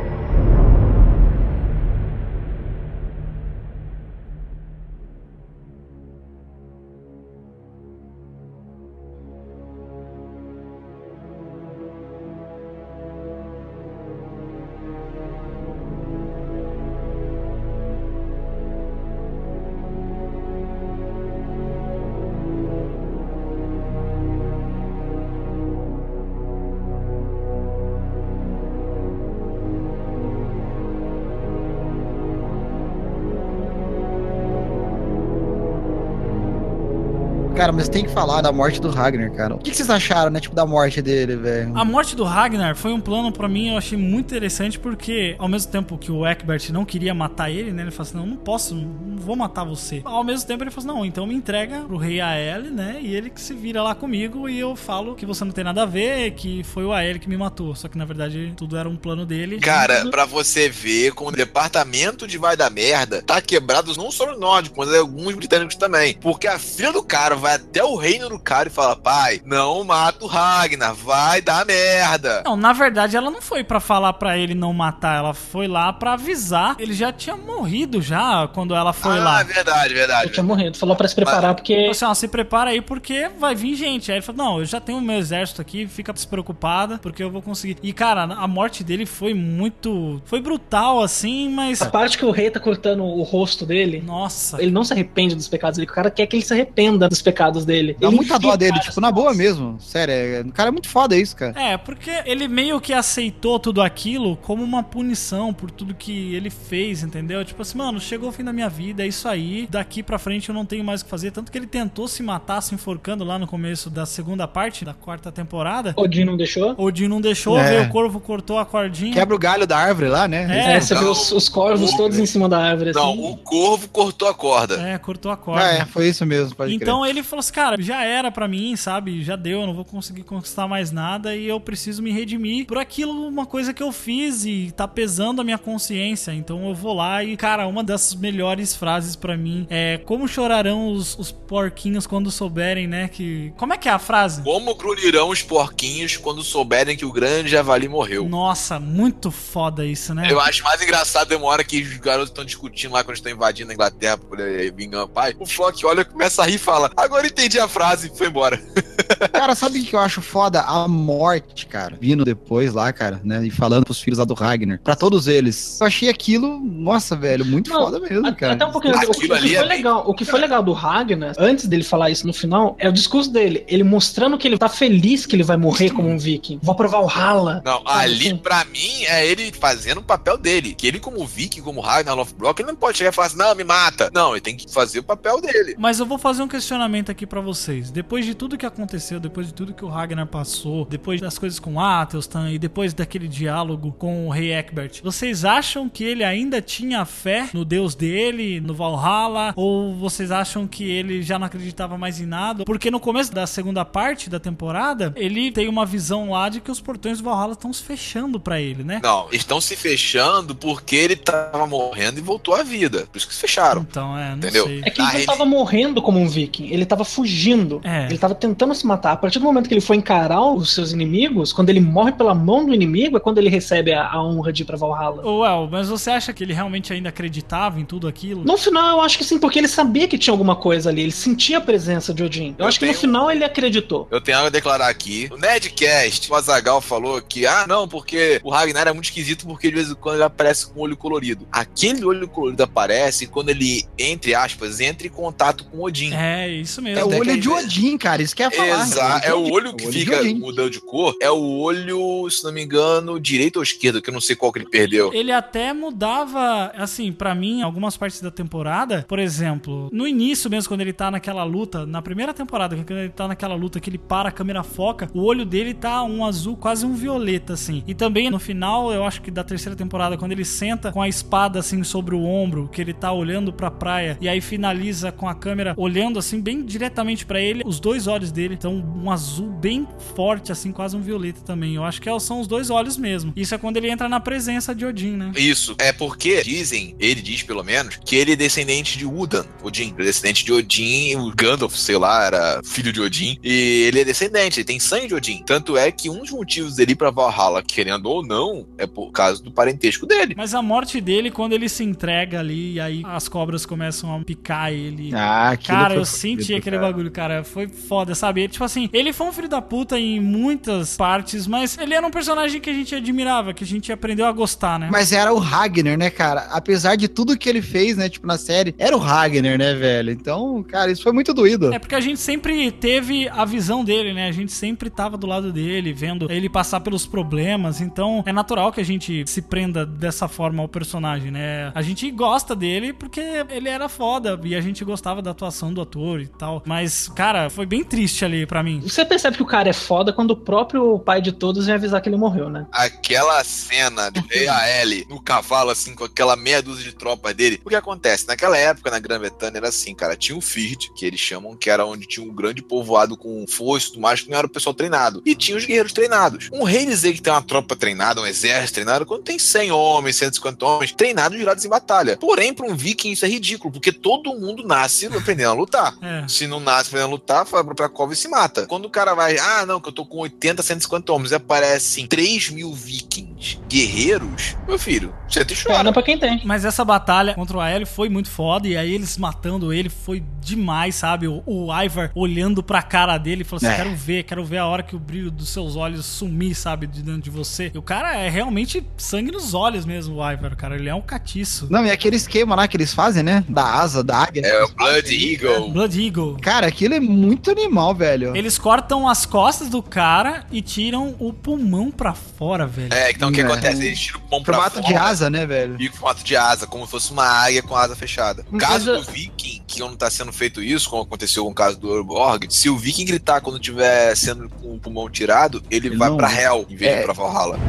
Cara, mas tem que falar da morte do Ragnar, cara. O que, que vocês acharam, né? Tipo, da morte dele, velho? A morte do Ragnar foi um plano pra mim, eu achei muito interessante porque ao mesmo tempo que o Eckbert não queria matar ele, né? Ele falou assim: "Não, não posso, não vou matar você". Ao mesmo tempo ele falou assim: "Não, então me entrega pro rei Ael, né? E ele que se vira lá comigo e eu falo que você não tem nada a ver, que foi o Ael que me matou". Só que na verdade tudo era um plano dele. Cara, pra você ver como o departamento de vai da merda tá quebrado não só no norte, mas em alguns britânicos também. Porque a filha do cara vai até o reino do cara e fala: pai, não mata o Ragnar, vai dar merda. Não, na verdade ela não foi pra falar pra ele não matar, ela foi lá pra avisar. Ele já tinha morrido já quando ela foi ah, lá. verdade, verdade. Eu tinha morrido. Falou pra se preparar porque. Falou assim, ó, se prepara aí porque vai vir gente. Aí ele falou, não, eu já tenho o meu exército aqui, fica despreocupada, porque eu vou conseguir. E, cara, a morte dele foi muito... Foi brutal, assim, mas... A parte que o rei tá cortando o rosto dele, Nossa. ele não se arrepende dos pecados dele. O cara quer que ele se arrependa dos pecados dele. Dá ele muita dó dele, tipo, na boa mesmo. Sério, é... o cara é muito foda isso, cara. É, porque ele meio que aceitou tudo aquilo como uma punição por tudo que ele fez, entendeu? Tipo assim, mano, chegou o fim da minha vida, é isso aí. Daqui pra frente eu não tenho mais o que fazer. Tanto que ele tentou se matar, se enforcando lá no começo da segunda parte da quarta temporada. Odin não deixou? Odin não deixou, É. veio o corvo, cortou a cordinha. Quebra o galho da árvore lá, né? É, É, você vê não. os, os corvos O- todos em cima da árvore, Não, assim. o corvo cortou a corda. É, cortou a corda. É, foi isso mesmo, pode Então ele falou assim, cara, já era pra mim, sabe? Já deu, eu não vou conseguir conquistar mais nada e eu preciso me redimir por aquilo, uma coisa que eu fiz e tá pesando a minha consciência. Então eu vou lá e, cara, uma das melhores frases pra mim é como chorarão os, os porquinhos quando souberem, né, que... Como é que é a frase? Como grunirão os porquinhos quando souberem que o grande javali morreu? Nossa, muito foda isso, né? Eu acho mais engraçado uma hora que os garotos estão discutindo lá quando estão invadindo a Inglaterra pra poder vingar o pai. O Flock olha, começa a rir e fala: Agora entendi a frase e foi embora. Cara, sabe o que eu acho foda? A morte, cara. Vindo depois lá, cara, né? E falando pros filhos lá do Ragnar. Pra todos eles. Eu achei aquilo, nossa, velho, muito Não, foda mesmo, A- cara. Até um pouquinho. O, Aquilo que- o que ali foi é legal, o que foi legal do Ragnar, antes dele falar isso no final, é o discurso dele. Ele mostrando que ele tá feliz que ele vai morrer como um viking. Vou provar o Rala. Não, ali, pra mim, é ele fazendo o papel dele. Que ele, como Viking, como Ragnar Lothbrok, ele não pode chegar e falar assim: Não, me mata. Não, ele tem que fazer o papel dele. Mas eu vou fazer um questionamento aqui pra vocês. Depois de tudo que aconteceu, depois de tudo que o Ragnar passou, depois das coisas com Atelstan e depois daquele diálogo com o rei Eckbert, vocês acham que ele ainda tinha fé no deus dele, no Valhalla? Ou vocês acham que ele já não acreditava mais em nada? Porque no começo da segunda parte da temporada, ele tem uma visão lá de que os portões do Valhalla estão se fechando pra ele, né? Não, estão se fechando porque ele tava morrendo e voltou à vida. Por isso que se fecharam. Então, é, não Entendeu? sei. É que ele não ele- tava morrendo como um viking. Ele tava fugindo. É. Ele tava tentando se matar. A partir do momento que ele foi encarar os seus inimigos, quando ele morre pela mão do inimigo, é quando ele recebe a, a honra de ir pra Valhalla. Ô, El, mas você acha que ele realmente ainda acreditava em tudo aquilo? No final, eu acho que sim, porque ele sabia que tinha alguma coisa ali. Ele sentia a presença de Odin. Eu, Eu acho que no tenho- final ele acreditou. Eu tenho algo a declarar aqui. No Nerdcast, o Azagal falou que, ah, não, porque o Ragnar é muito esquisito porque de vez em quando ele aparece com o olho colorido. Aquele olho colorido aparece quando ele, entre aspas, entra em contato com Odin. É, isso mesmo. É o olho de Odin, cara. Isso que ia falar. Exato, é o olho que fica mudando de cor. É o olho, se não me engano, direito ou esquerdo, que eu não sei qual que ele perdeu. Ele até mudava, assim, pra mim, algumas partes da temporada. Por exemplo, no início mesmo, quando ele tá naquela luta, na primeira temporada, quando ele tá naquela luta que ele para, a câmera foca, o olho dele tá um azul, quase um violeta, assim. E também no final, eu acho que da terceira temporada, quando ele senta com a espada, assim, sobre o ombro, que ele tá olhando pra praia, e aí finaliza com a câmera olhando, assim, bem diretamente pra ele, os dois olhos dele estão um azul bem forte, assim, quase um violeta também. Eu acho que são os dois olhos mesmo. Isso é quando ele entra na presença de Odin, né? Isso. É porque dizem, ele diz pelo menos, que ele é descendente de Udan, Odin. Ele é descendente de Odin, o Gandalf, sei lá, era filho de Odin. E ele é descendente, ele tem sangue de Odin. Tanto é que um dos motivos dele ir pra Valhalla, querendo ou não, é por causa do parentesco dele. Mas a morte dele, quando ele se entrega ali, e aí as cobras começam a picar ele. Ah, Cara, foi eu senti aquele cara. bagulho, cara. Foi foda, sabe? Tipo assim, ele foi um filho da puta em muitas partes, mas ele era um personagem que a gente admirava, que a gente aprendeu a gostar, né? Mas era o Ragnar, né, cara? Apesar de tudo que ele fez, né, tipo, na série, era o Ragnar, né, velho? Então, cara, isso foi muito doído. É porque a gente sempre teve a visão dele, né? A gente sempre tava do lado dele, vendo ele passar pelos problemas. Então é natural que a gente se prenda dessa forma ao personagem, né? A gente gosta dele porque ele era foda e a gente gostava da atuação do ator e tal. Mas, cara, foi bem triste ali pra mim. Você percebe que o cara é foda quando o próprio pai de todos vem avisar que ele morreu, né? Aquela cena do Rei Aele no cavalo, assim, com aquela meia dúzia de tropas dele. O que acontece? Naquela época, na Grã-Bretanha, era assim, cara. Tinha o Fird, que eles chamam, que era onde tinha um grande povoado com foice e tudo mais, que não era o pessoal treinado. E tinha os guerreiros treinados. Um rei dizer que tem uma tropa treinada, um exército treinado, quando tem 100 homens, 150 homens, treinados virados em batalha. Porém, para um viking isso é ridículo, porque todo mundo nasce aprendendo a lutar. É. Se não nasce aprendendo a lutar, vai pra cova e se mata. Quando o cara vai, ah, não, que eu tô com 80, 150 homens, e aparecem 3 mil vikings guerreiros, meu filho, você te chora. Pena pra quem tem. Mas essa batalha contra o Aélio foi muito foda. E aí eles matando ele foi demais, sabe? O, o Ivar olhando pra cara dele e falou assim: É. Quero ver, quero ver a hora que o brilho dos seus olhos sumir, sabe? De dentro de você. E o cara é realmente sangue nos olhos mesmo, o Ivar, cara. Ele é um catiço. Não, e aquele esquema lá que eles fazem, né? Da asa, da águia. É o Blood Eagle. Blood Eagle. Cara, aquilo é muito animal, velho. Eles cortam as costas do cara e tiram o pulmão pra fora, velho. É, então o que É. acontece? Eles tiram o pão pra Formato fora. de asa, né, velho? E com formato de asa, como se fosse uma águia com asa fechada. No caso do Viking, que não tá sendo feito isso, como aconteceu com o caso do Urborg, se o Viking gritar quando tiver sendo com o pulmão tirado, ele, Ele vai não- pra Hell em vez de É. ir pra Valhalla.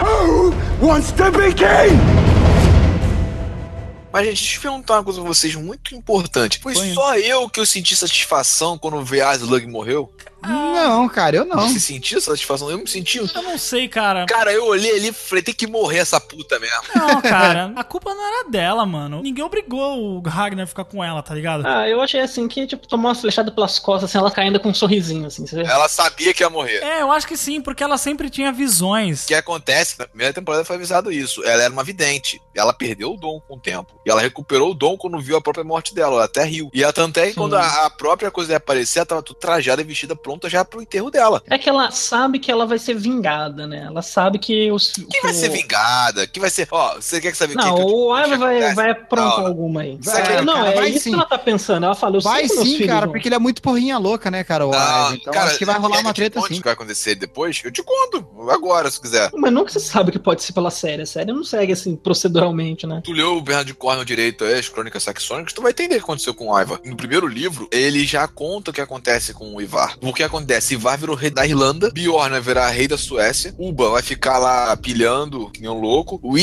Who wants to be king? Mas, gente, deixa eu perguntar uma coisa pra vocês muito importante. Foi Põe. só eu que eu senti satisfação quando o V.A. Slug morreu? Não, cara, eu não. Você sentiu satisfação? Eu me senti. Eu não sei, cara. Cara, eu olhei ali e falei, tem que morrer essa puta mesmo. Não, cara. A culpa não era dela, mano. Ninguém obrigou o Ragnar a ficar com ela, tá ligado? Ah, eu achei assim que, tipo, tomou uma flechada pelas costas, assim, ela caindo com um sorrisinho, assim, você vê? Ela sabia que ia morrer. É, eu acho que sim, porque ela sempre tinha visões. O que acontece, na primeira temporada foi avisado isso. Ela era uma vidente. Ela perdeu o dom com o tempo. E ela recuperou o dom quando viu a própria morte dela. Ela até riu. E ela tanto é que quando a, a própria coisa ia aparecer, ela tava tudo trajada e vestida pronta já pro enterro dela. É que ela sabe que ela vai ser vingada, né? Ela sabe que os. Quem vai ser vingada? Quem vai ser. Ó, você quer saber Não, quem que eu- o Ivar vai, vai aprontar Não, alguma aí. Vai, É, não, cara, é vai isso sim. que ela tá pensando. Ela fala, eu Vai que sim, filhos cara, porque ele é muito porrinha louca, né, cara? O Não, Ivan. Então cara, acho que vai rolar quer uma que treta assim. O que vai acontecer depois? Eu te conto. Agora, se quiser. Mas nunca você sabe que pode ser pela série. A série não segue assim proceduralmente, né? Tu leu o Bernard Cornwell direito aí, as crônicas saxônicas, tu vai entender o que aconteceu com o Ivar. No primeiro livro, ele já conta o que acontece com o Ivar. Porque acontece? Ivar virou rei da Irlanda, Bjorn vai virar rei da Suécia, Uba vai ficar lá pilhando que nem um louco, o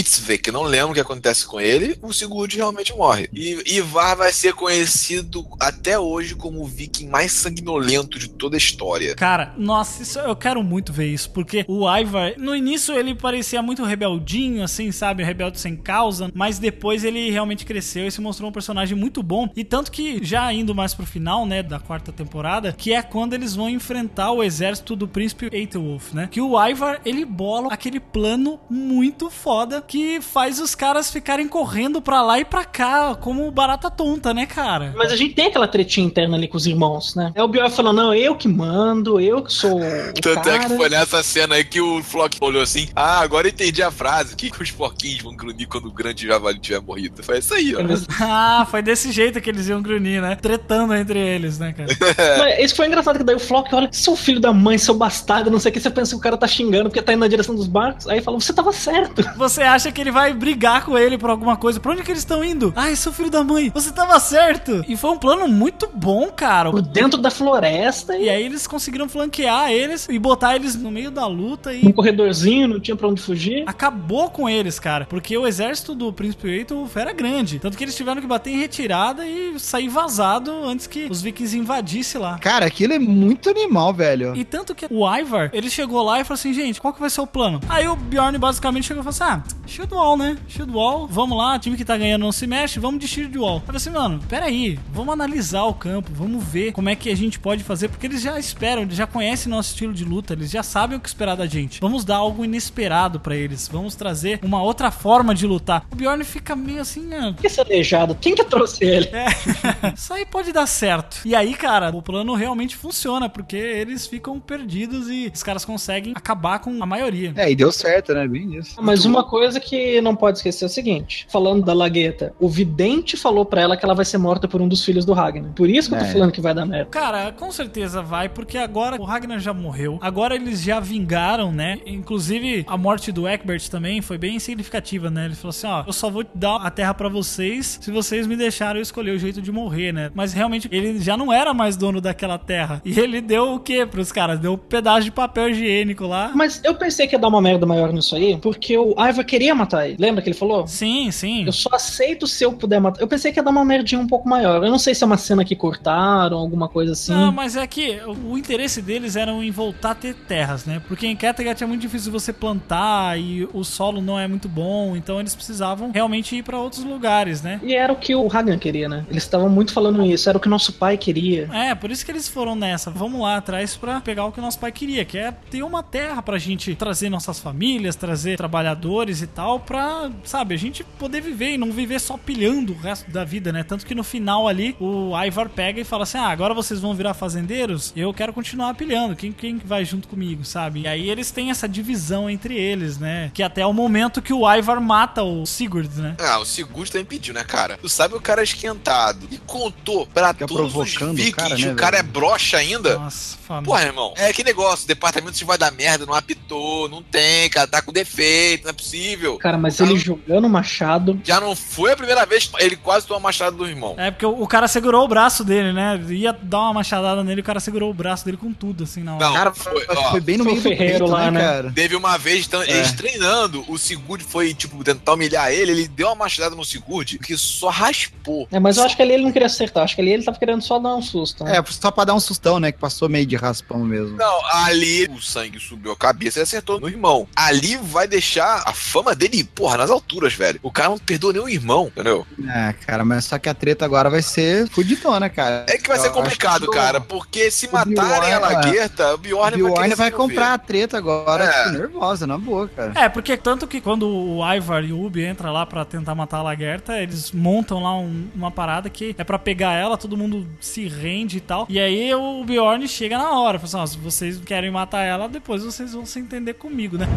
que não lembro o que acontece com ele, o Sigurd realmente morre. E Ivar vai ser conhecido até hoje como o viking mais sanguinolento de toda a história. Cara, nossa, isso, eu quero muito ver isso, porque o Ivar, no início ele parecia muito rebeldinho, assim, sabe? Rebelde sem causa, mas depois ele realmente cresceu e se mostrou um personagem muito bom. E tanto que, já indo mais pro final, né, da quarta temporada, que é quando eles vão enfrentar o exército do príncipe Aethelwulf, né? Que o Ivar, ele bola aquele plano muito foda que faz os caras ficarem correndo pra lá e pra cá, como barata tonta, né, cara? Mas a gente tem aquela tretinha interna ali com os irmãos, né? É o Bjorn falando, não, eu que mando, eu que sou o Tanto é cara. que foi nessa cena aí que o Flock olhou assim: Ah, agora eu entendi a frase. O que, que os porquinhos vão grunir quando o grande javali tiver morrido? Foi isso aí, ó. Eles- Ah, foi desse jeito que eles iam grunir, né? Tretando entre eles, né, cara? Mas Isso foi engraçado, que daí o Flock olha, seu filho da mãe, seu bastardo, não sei o que, você pensa que o cara tá xingando porque tá indo na direção dos barcos, aí fala, você tava certo. Você acha que ele vai brigar com ele por alguma coisa? Pra onde que eles estão indo? Ai, seu filho da mãe, você tava certo! E foi um plano muito bom, cara. Por dentro da floresta E e aí eles conseguiram flanquear eles e botar eles no meio da luta e num corredorzinho, não tinha pra onde fugir. acabou com eles, cara. Porque o exército do Príncipe Eito era grande. Tanto que eles tiveram que bater em retirada e sair vazado antes que os vikings invadissem lá. Cara, aquilo é muito animal, velho. E tanto que o Ivar, ele chegou lá e falou assim, gente, qual que vai ser o plano? Aí o Bjorn basicamente chegou e falou assim, ah, shield wall, né? Shield wall, vamos lá, time que tá ganhando não se mexe, vamos de shield wall. Eu falei assim, mano, peraí, vamos analisar o campo, vamos ver como é que a gente pode fazer, porque eles já esperam, eles já conhecem nosso estilo de luta, eles já sabem o que esperar da gente. Vamos dar algo inesperado pra eles, vamos trazer uma outra forma de lutar. O Bjorn fica meio assim, ah, Que esse aleijado, quem que trouxe ele? é, isso aí pode dar certo. E aí, cara, o plano realmente funciona, porque eles ficam perdidos e os caras conseguem acabar com a maioria. É, e deu certo, né? Bem isso. Mas uma coisa que não pode esquecer é o seguinte: falando da Lagueta, o vidente falou pra ela que ela vai ser morta por um dos filhos do Ragnar. Por isso que eu tô É. falando que vai dar merda. Cara, com certeza vai, porque agora o Ragnar já morreu. Agora eles já vingaram, né? Inclusive, a morte do Eckbert também foi bem significativa, né? Ele falou assim: ó, eu só vou dar a terra pra vocês se vocês me deixarem eu escolher o jeito de morrer, né? Mas realmente ele já não era mais dono daquela terra. E ele deu o quê pros caras? Deu um pedaço de papel higiênico lá. Mas eu pensei que ia dar uma merda maior nisso aí, porque o Ivar queria matar ele. Lembra que ele falou? Sim, sim. Eu só aceito se eu puder matar. Eu pensei que ia dar uma merdinha um pouco maior. Eu não sei se é uma cena que cortaram, alguma coisa assim. Não, mas é que o interesse deles era em voltar a ter terras, né? Porque em Kattegat é muito difícil você plantar e o solo não é muito bom, então eles precisavam realmente ir pra outros lugares, né? E era o que o Ragnar queria, né? Eles estavam muito falando isso, era o que nosso pai queria. É, por isso que eles foram nessa. Vamos lá atrás pra pegar o que o nosso pai queria, que é ter uma terra pra gente trazer nossas famílias, trazer trabalhadores e tal, pra, sabe, a gente poder viver e não viver só pilhando o resto da vida, né? Tanto que no final ali, o Ivar pega e fala assim: ah, agora vocês vão virar fazendeiros, eu quero continuar pilhando. Quem, quem vai junto comigo, sabe? E aí eles têm essa divisão entre eles, né? Que até o momento que o Ivar mata o Sigurd, né? Ah, o Sigurd também pediu, né, cara? Tu sabe o cara é esquentado e contou pra Fica todos os provocando o vikings cara, que né, o cara é broxa ainda. Nossa, família. Porra, irmão, é que negócio, o departamento de vai dar merda, não apitou, não tem, cara, tá com defeito, não é possível. Cara, mas Cara, ele jogando o machado. Já não foi a primeira vez que ele quase tomou a machada do irmão. É porque o o cara segurou o braço dele, né? Ia dar uma machadada nele, o cara segurou o braço dele com tudo, assim, na hora. Não, Cara, foi, foi, ó, bem no foi meio o Ferreiro do peito, lá, né, né? cara? Teve uma vez, então, eles treinando, o Sigurd foi, tipo, tentar humilhar ele, ele deu uma machadada no Sigurd que só raspou. É, mas eu acho que ali ele não queria acertar, acho que ali ele tava querendo só dar um susto. Né? É, só pra dar um sustão, né? Que passou meio de raspão mesmo. Não, ali o sangue subiu a cabeça e acertou no irmão. Ali vai deixar a fama dele, porra, nas alturas, velho. O cara não perdoa nem o irmão, entendeu? É, cara, mas só que a treta agora vai ser fudidona, cara. É que vai ser Eu complicado, acho que o- cara, porque se o matarem a Bjorn, Laguerta, o O Bjorn, Bjorn querer vai envolver. comprar a treta agora, É. tipo, nervosa, na boa, cara. É, porque tanto que quando o Ivar e o Ubi entram lá pra tentar matar a Lagerta, eles montam lá um- uma parada que é pra pegar ela, todo mundo se rende e tal. E aí o Bjorn chega na hora, fala assim, se vocês querem matar ela, depois vocês vão se entender comigo, né?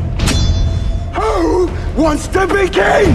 Who wants to be king?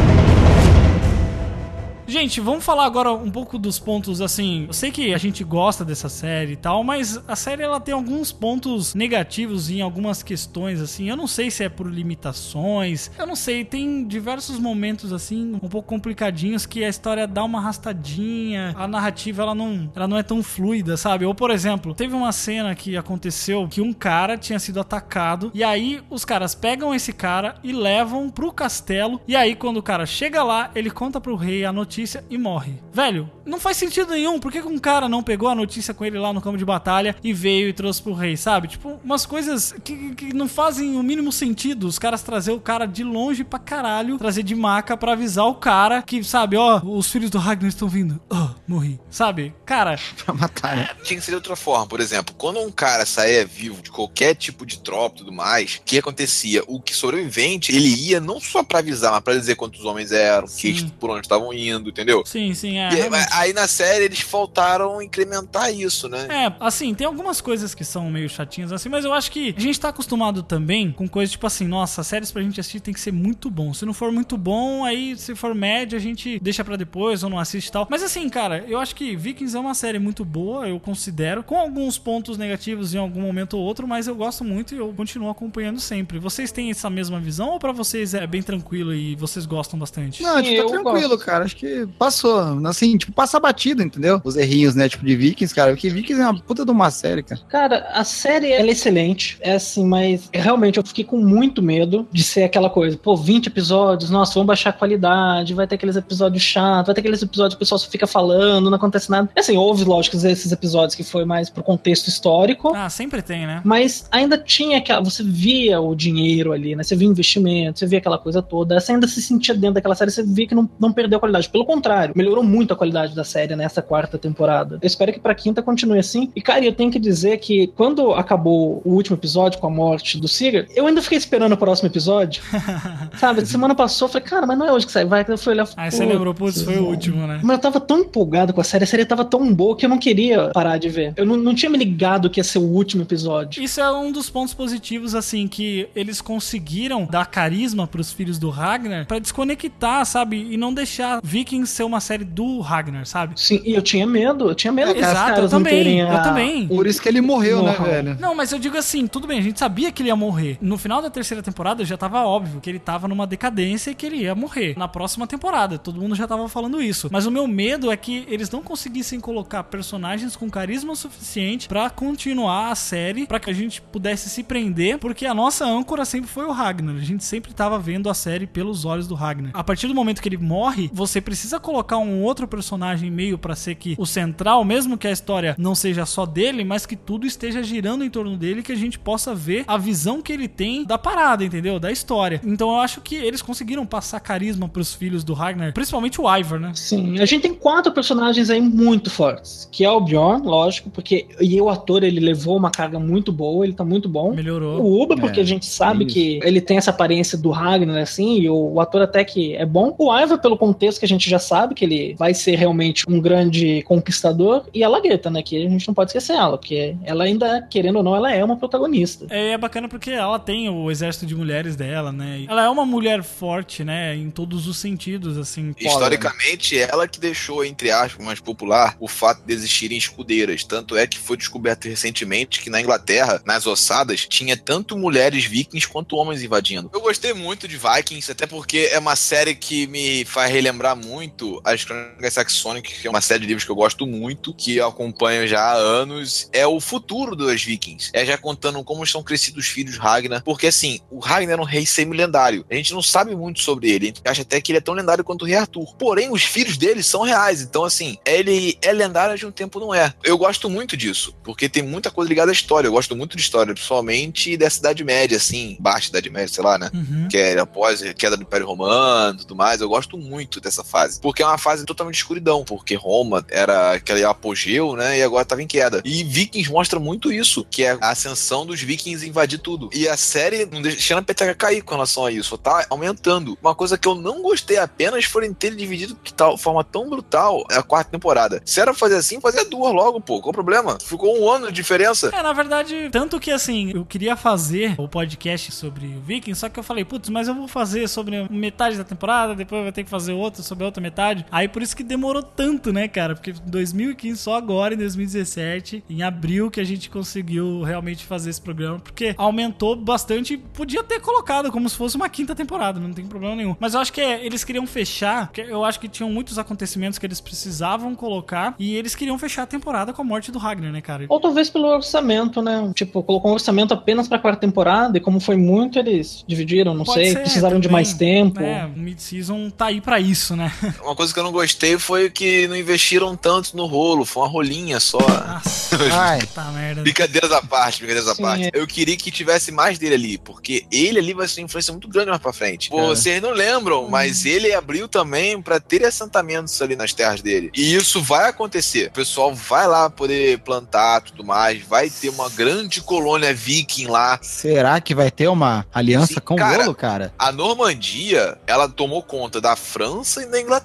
Gente, vamos falar agora um pouco dos pontos assim. Eu sei que a gente gosta dessa série e tal, mas a série ela tem alguns pontos negativos em algumas questões assim. Eu não sei se é por limitações. Eu não sei, tem diversos momentos assim um pouco complicadinhos que a história dá uma arrastadinha, a narrativa ela não, ela não é tão fluida, sabe? Ou por exemplo, teve uma cena que aconteceu que um cara tinha sido atacado e aí os caras pegam esse cara e levam pro castelo e aí quando o cara chega lá, ele conta pro rei a notícia e morre. Velho, não faz sentido nenhum. Por que um cara não pegou a notícia com ele lá no campo de batalha e veio e trouxe pro rei, sabe? Tipo, umas coisas que, que não fazem o mínimo sentido. Os caras trazer o cara de longe pra caralho, trazer de maca pra avisar o cara que, sabe, ó, os filhos do Ragnar estão vindo. Ah, morri. Sabe? Cara, Pra matar, né? Tinha que ser de outra forma. Por exemplo, quando um cara saía vivo de qualquer tipo de tropa e tudo mais, o que acontecia? O que sobrevivente, ele ia não só pra avisar, mas pra dizer quantos homens eram, que, por onde estavam indo, entendeu? sim, sim, é. E aí, na série eles faltaram incrementar isso, né? É, assim, tem algumas coisas que são meio chatinhas assim, mas eu acho que a gente tá acostumado também com coisas tipo assim, nossa, séries pra gente assistir tem que ser muito bom. Se não for muito bom, aí se for média, a gente deixa pra depois ou não assiste e tal. Mas assim, cara, eu acho que Vikings é uma série muito boa, eu considero, com alguns pontos negativos em algum momento ou outro, mas eu gosto muito e eu continuo acompanhando sempre. Vocês têm essa mesma visão ou pra vocês é bem tranquilo e vocês gostam bastante? Não, tipo, eu tá tranquilo, gosto. cara. Acho que passou. Assim, tipo, passa batido, entendeu? Os errinhos, né? Tipo, de Vikings, cara. Porque Vikings é uma puta de uma série, cara. Cara, a série ela é excelente, é assim, mas realmente eu fiquei com muito medo de ser aquela coisa, pô, 20 episódios, nossa, vamos baixar a qualidade, vai ter aqueles episódios chatos, vai ter aqueles episódios que o pessoal só fica falando, não acontece nada. Assim, houve, lógico, esses episódios que foi mais pro contexto histórico, Ah, sempre tem, né? mas ainda tinha aquela. Você via o dinheiro ali, né? Você via investimento, você via aquela coisa toda. Você ainda se sentia dentro daquela série, você via que não, não perdeu a qualidade. Pelo contrário, melhorou muito a qualidade da série nessa quarta temporada. Eu espero que pra quinta continue assim. E, cara, eu tenho que dizer que quando acabou o último episódio com a morte do Siga, eu ainda fiquei esperando o próximo episódio. Sabe? Semana passou, eu falei, cara, mas não é hoje que sai. Vai, eu fui olhar. Aí você lembrou, putz, foi o último, né? Mas eu tava tão empolgado com a série, a série tava tão boa que eu não queria parar de ver. Eu não, não tinha me ligado que ia ser o último episódio. Isso é um dos pontos positivos, assim, que eles conseguiram dar carisma pros filhos do Ragnar pra desconectar, sabe? E não deixar Vikings ser uma série do Ragnar, sabe? Sim, e eu tinha medo, eu tinha medo que os Exato, eu também, eu a- também. Por isso que ele morreu, né, Morreu. velho? Não, mas eu digo assim, tudo bem, a gente sabia que ele ia morrer. No final da terceira temporada já tava óbvio que ele tava numa decadência e que ele ia morrer. Na próxima temporada, todo mundo já tava falando isso. Mas o meu medo é que eles não conseguissem colocar personagens com carisma suficiente pra continuar a série, pra que a gente pudesse se prender, porque a nossa âncora sempre foi o Ragnar. A gente sempre tava vendo a série pelos olhos do Ragnar. A partir do momento que ele morre, você precisa colocar um outro personagem meio pra ser que o central, mesmo que a história não seja só dele, mas que tudo esteja girando em torno dele, que a gente possa ver a visão que ele tem da parada, entendeu? Da história. Então eu acho que eles conseguiram passar carisma pros filhos do Ragnar, principalmente o Ivar, né? Sim, a gente tem quatro personagens aí muito fortes, que é o Bjorn, lógico, porque e o ator ele levou uma carga muito boa, ele tá muito bom. Melhorou. O Uba, porque É, a gente sabe isso. que ele tem essa aparência do Ragnar, assim, e o, o ator até que é bom. O Ivar, pelo contexto que a gente já sabe, que ele vai ser realmente um grande conquistador. E a Lagueta, né, que a gente não pode esquecer ela, porque ela ainda, querendo ou não, ela é uma protagonista. É, é bacana porque ela tem o exército de mulheres dela, né? Ela é uma mulher forte, né? Em todos os sentidos, assim. Historicamente, ela que deixou, entre aspas, mais popular o fato de existirem escudeiras. Tanto é que foi descoberto recentemente que na Inglaterra, nas ossadas, tinha tanto mulheres vikings quanto homens invadindo. Eu gostei muito de Vikings, até porque é uma série que me faz relembrar muito as Crônicas Saxônicas, que é uma série de livros que eu gosto muito, que eu acompanho já há anos. É o futuro dos vikings. É já contando como estão crescidos os filhos de Ragnar. Porque assim, o Ragnar era um rei semi-lendário. A gente não sabe muito sobre ele. A gente acha até que ele é tão lendário quanto o rei Arthur. Porém, os filhos dele são reais. Então, assim, ele é lendário de um tempo não é. Eu gosto muito disso, porque tem muita coisa ligada à história. Eu gosto muito de história, principalmente dessa Idade Média, assim, baixa Idade Média, sei lá, né? Uhum. Que é após a queda do Império Romano e tudo mais. Eu gosto muito dessa fase. Porque é uma fase totalmente de escuridão. Porque Roma era aquele apogeu, né? E agora tava em queda. E Vikings mostra muito isso, que é a ascensão dos Vikings invadir tudo. E a série não deixando a peteca cair com relação a isso. Tá aumentando. Uma coisa que eu não gostei apenas foi ter dividido de tal forma tão brutal a quarta temporada. Se era fazer assim, fazia duas logo, pô. Qual o problema? Ficou um ano de diferença. É, na verdade, tanto que assim, eu queria fazer o podcast sobre Vikings, só que eu falei, putz, mas eu vou fazer sobre metade da temporada, depois eu vou ter que fazer outro sobre outra outra metade. Aí por isso que demorou tanto, né, cara? Porque 2015, só agora, em 2017, em abril, que a gente conseguiu realmente fazer esse programa. Porque aumentou bastante. Podia ter colocado como se fosse uma quinta temporada, não tem problema nenhum. Mas eu acho que é, eles queriam fechar, porque eu acho que tinham muitos acontecimentos que eles precisavam colocar. E eles queriam fechar a temporada com a morte do Ragnar, né, cara? Ou talvez pelo orçamento, né? Tipo, colocou um orçamento apenas pra quarta temporada e como foi muito, eles dividiram, não Pode sei, ser precisaram de também. mais tempo. É, o mid-season tá aí pra isso, né? Uma coisa que eu não gostei foi que não investiram tanto no rolo, foi uma rolinha só. Nossa, Ai. tá merda. Brincadeiras à parte, brincadeiras à parte. é. Eu queria que tivesse mais dele ali, porque ele ali vai ser uma influência muito grande mais pra frente. Pô, É. Vocês não lembram, mas ele abriu também pra ter assentamentos ali nas terras dele. E isso vai acontecer. O pessoal vai lá poder plantar tudo mais, vai ter uma grande colônia viking lá. Será que vai ter uma aliança Sim, com cara. o Rolo, cara? A Normandia, ela tomou conta da França e da Inglaterra.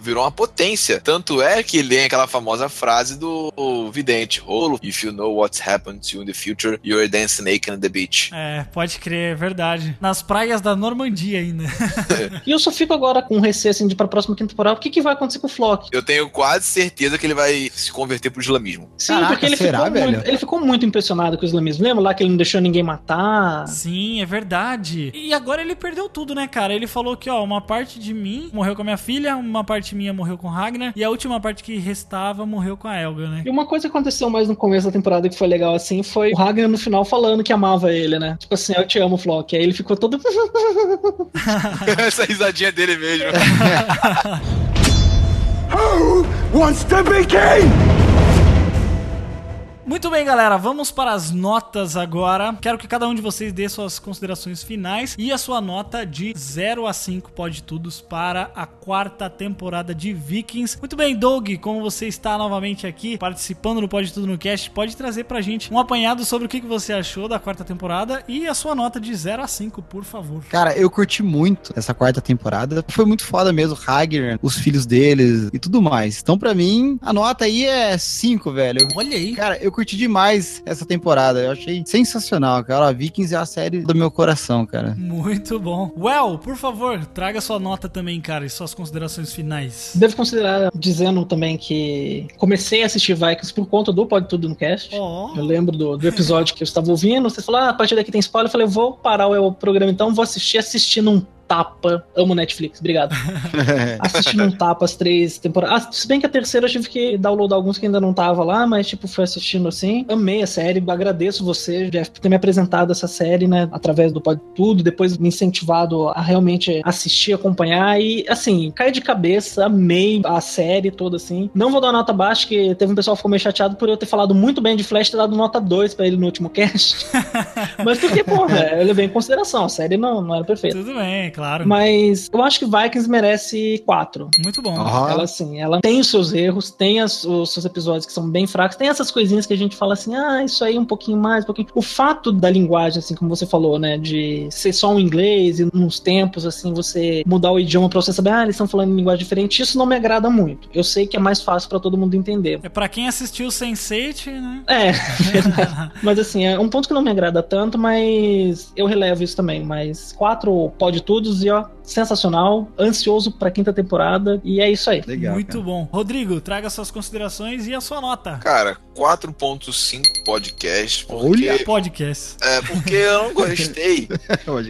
Virou uma potência. Tanto é que ele tem aquela famosa frase do vidente, Rolo, if you know what's happened to you in the future, you're dancing naked on the beach. É, pode crer, é verdade. Nas praias da Normandia ainda. E eu só fico agora com receio assim, de pra próxima quinta temporada. O que, que vai acontecer com o Flock? Eu tenho quase certeza que ele vai se converter pro islamismo. Sim, Caraca, porque ele será, ficou, velho? muito, ele ficou muito impressionado com o islamismo. Lembra lá que ele não deixou ninguém matar? Sim, é verdade. E agora ele perdeu tudo, né, cara? Ele falou que, ó, uma parte de mim morreu com a minha filha, uma parte minha morreu com o Ragnar, e a última parte que restava morreu com a Elga, né? E uma coisa que aconteceu mais no começo da temporada que foi legal assim foi o Ragnar no final falando que amava ele, né? Tipo assim, eu te amo, Flock. Aí ele ficou todo. Essa risadinha dele mesmo. Who wants to be king? Muito bem, galera, vamos para as notas agora. Quero que cada um de vocês dê suas considerações finais e a sua nota de 0 a 5 pode tudos para a quarta temporada de Vikings. Muito bem, Doug, como você está novamente aqui participando do Pode Tudo no Cast, pode trazer pra gente um apanhado sobre o que você achou da quarta temporada e a sua nota de 0 a 5, por favor. Cara, eu curti muito essa quarta temporada. Foi muito foda mesmo, Ragnar, os filhos deles e tudo mais. Então, pra mim, a nota aí é 5, velho. Olha aí. Cara, eu curti demais essa temporada. Eu achei sensacional, cara. Vikings é a série do meu coração, cara. Muito bom. Well, por favor, traga sua nota também, cara, e suas considerações finais. Devo considerar dizendo também que comecei a assistir Vikings por conta do Pode Tudo no Cast. Ó. Eu lembro do, do episódio que eu estava ouvindo. Você falou, ah, a partir daqui tem spoiler. Eu falei, vou parar o, o programa então, vou assistir assistindo um tapa. Amo Netflix, obrigado. assistindo um tapa as três temporadas. Ah, se bem que a terceira eu tive que downloadar alguns que ainda não tava lá, mas tipo, fui assistindo assim. Amei a série, agradeço você, Jeff, por ter me apresentado essa série, né, através do Pode Tudo, depois me incentivado a realmente assistir, acompanhar e, assim, caí de cabeça, amei a série toda, assim. Não vou dar nota baixa, que teve um pessoal que ficou meio chateado por eu ter falado muito bem de Flash, ter dado nota 2 pra ele no último cast. mas porque, porra, eu levei em consideração, a série não, não era perfeita. Tudo bem, claro. Mas eu acho que Vikings merece 4. Muito bom. Aham. Ela, assim, ela tem os seus erros, tem as- os seus episódios que são bem fracos, tem essas coisinhas que a gente fala assim, ah, isso aí um pouquinho mais, um pouquinho. O fato da linguagem, assim, como você falou, né, de ser só um inglês e nos tempos, assim, você mudar o idioma pra você saber, ah, eles estão falando em linguagem diferente, isso não me agrada muito. Eu sei que é mais fácil pra todo mundo entender. É pra quem assistiu Sense8, né? É, verdade. mas assim, é um ponto que não me agrada tanto, mas eu relevo isso também. Mas quatro pode tudos e ó, sensacional, ansioso pra quinta temporada e é isso aí. Legal. Muito cara. bom. Rodrigo, traga suas considerações e a sua nota. Cara, 4.5 podcast. Porque, Olha! Podcast. É, porque eu não gostei.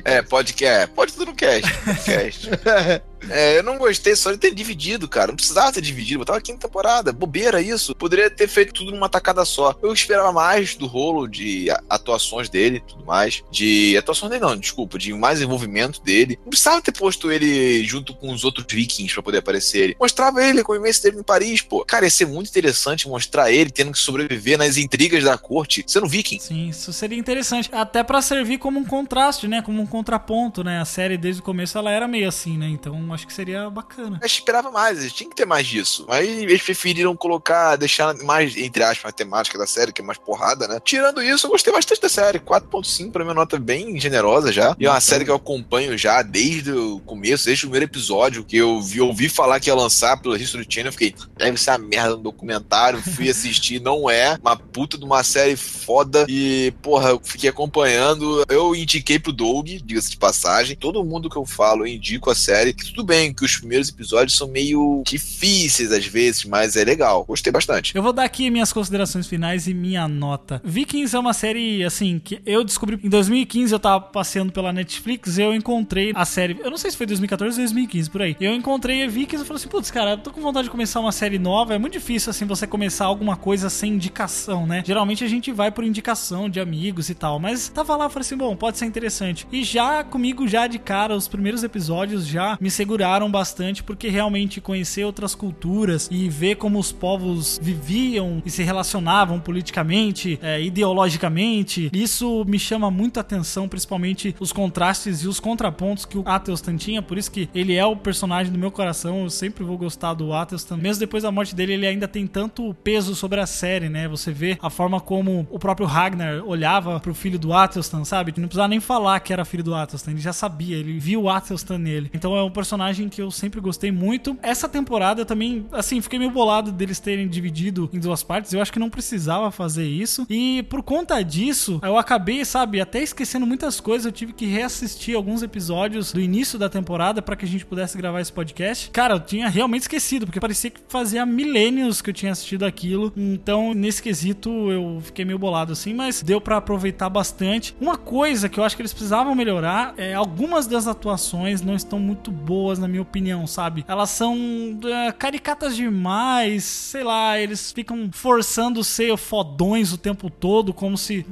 É, podcast. Pode tudo no cast. Podcast. É, eu não gostei só de ter dividido, cara. Não precisava ter dividido. Botava quinta temporada. Bobeira isso. Poderia ter feito tudo numa tacada só. Eu esperava mais do rolo de a- atuações dele tudo mais. De. Atuações dele, não, desculpa. De mais envolvimento dele. Não precisava ter posto ele junto com os outros vikings pra poder aparecer ele. Mostrava ele com o imenso dele em Paris, pô. Cara, ia ser muito interessante mostrar ele tendo que sobreviver nas intrigas da corte, sendo viking. Sim, isso seria interessante. Até pra servir como um contraste, né? Como um contraponto, né? A série desde o começo ela era meio assim, né? Então acho que seria bacana. Eu esperava mais, eles tinham que ter mais disso. Mas eles preferiram colocar, deixar mais, entre aspas, a temática da série, que é mais porrada, né? Tirando isso, eu gostei bastante da série. 4.5 pra mim, é nota bem generosa já. E é uma série que eu acompanho já desde o começo, desde o primeiro episódio, que eu vi, ouvi falar que ia lançar pelo History Channel. Eu fiquei, deve ser uma merda no documentário. Fui assistir, não é. Uma puta de uma série foda. E, porra, eu fiquei acompanhando. Eu indiquei pro Doug, diga-se de passagem. Todo mundo que eu falo, eu indico a série. Tudo bem que os primeiros episódios são meio difíceis às vezes, mas é legal. Gostei bastante. Eu vou dar aqui minhas considerações finais e minha nota. Vikings é uma série, assim, que eu descobri em 2015, eu tava passeando pela Netflix eu encontrei a série. Eu não sei se foi 2014 ou 2015, por aí. Eu encontrei a Vikings e falei assim: putz, cara, tô com vontade de começar uma série nova. É muito difícil, assim, você começar alguma coisa sem indicação, né? Geralmente a gente vai por indicação de amigos e tal. Mas tava lá, falei assim: bom, pode ser interessante. E já comigo, já de cara, os primeiros episódios já me seguraram bastante, porque realmente conhecer outras culturas e ver como os povos viviam e se relacionavam politicamente, é, ideologicamente, isso me chama muito atenção, principalmente os contrastes e os contrapontos que o Athelstan tinha, por isso que ele é o personagem do meu coração, eu sempre vou gostar do Athelstan. Mesmo depois da morte dele, ele ainda tem tanto peso sobre a série, né? Você vê a forma como o próprio Ragnar olhava pro filho do Athelstan, sabe? Não precisava nem falar que era filho do Athelstan, ele já sabia, ele viu o Athelstan nele. Então é um personagem que eu sempre gostei muito. Essa temporada eu também, assim, fiquei meio bolado deles terem dividido em duas partes. Eu acho que não precisava fazer isso. E por conta disso, eu acabei, sabe, até esquecendo muitas coisas. Eu tive que reassistir alguns episódios do início da temporada para que a gente pudesse gravar esse podcast. Cara, eu tinha realmente esquecido, porque parecia que fazia milênios que eu tinha assistido aquilo. Então, nesse quesito, eu fiquei meio bolado assim, mas deu para aproveitar bastante. Uma coisa que eu acho que eles precisavam melhorar é algumas das atuações não estão muito boas, na minha opinião, sabe? Elas são é, caricatas demais, sei lá, eles ficam forçando ser fodões o tempo todo, como se.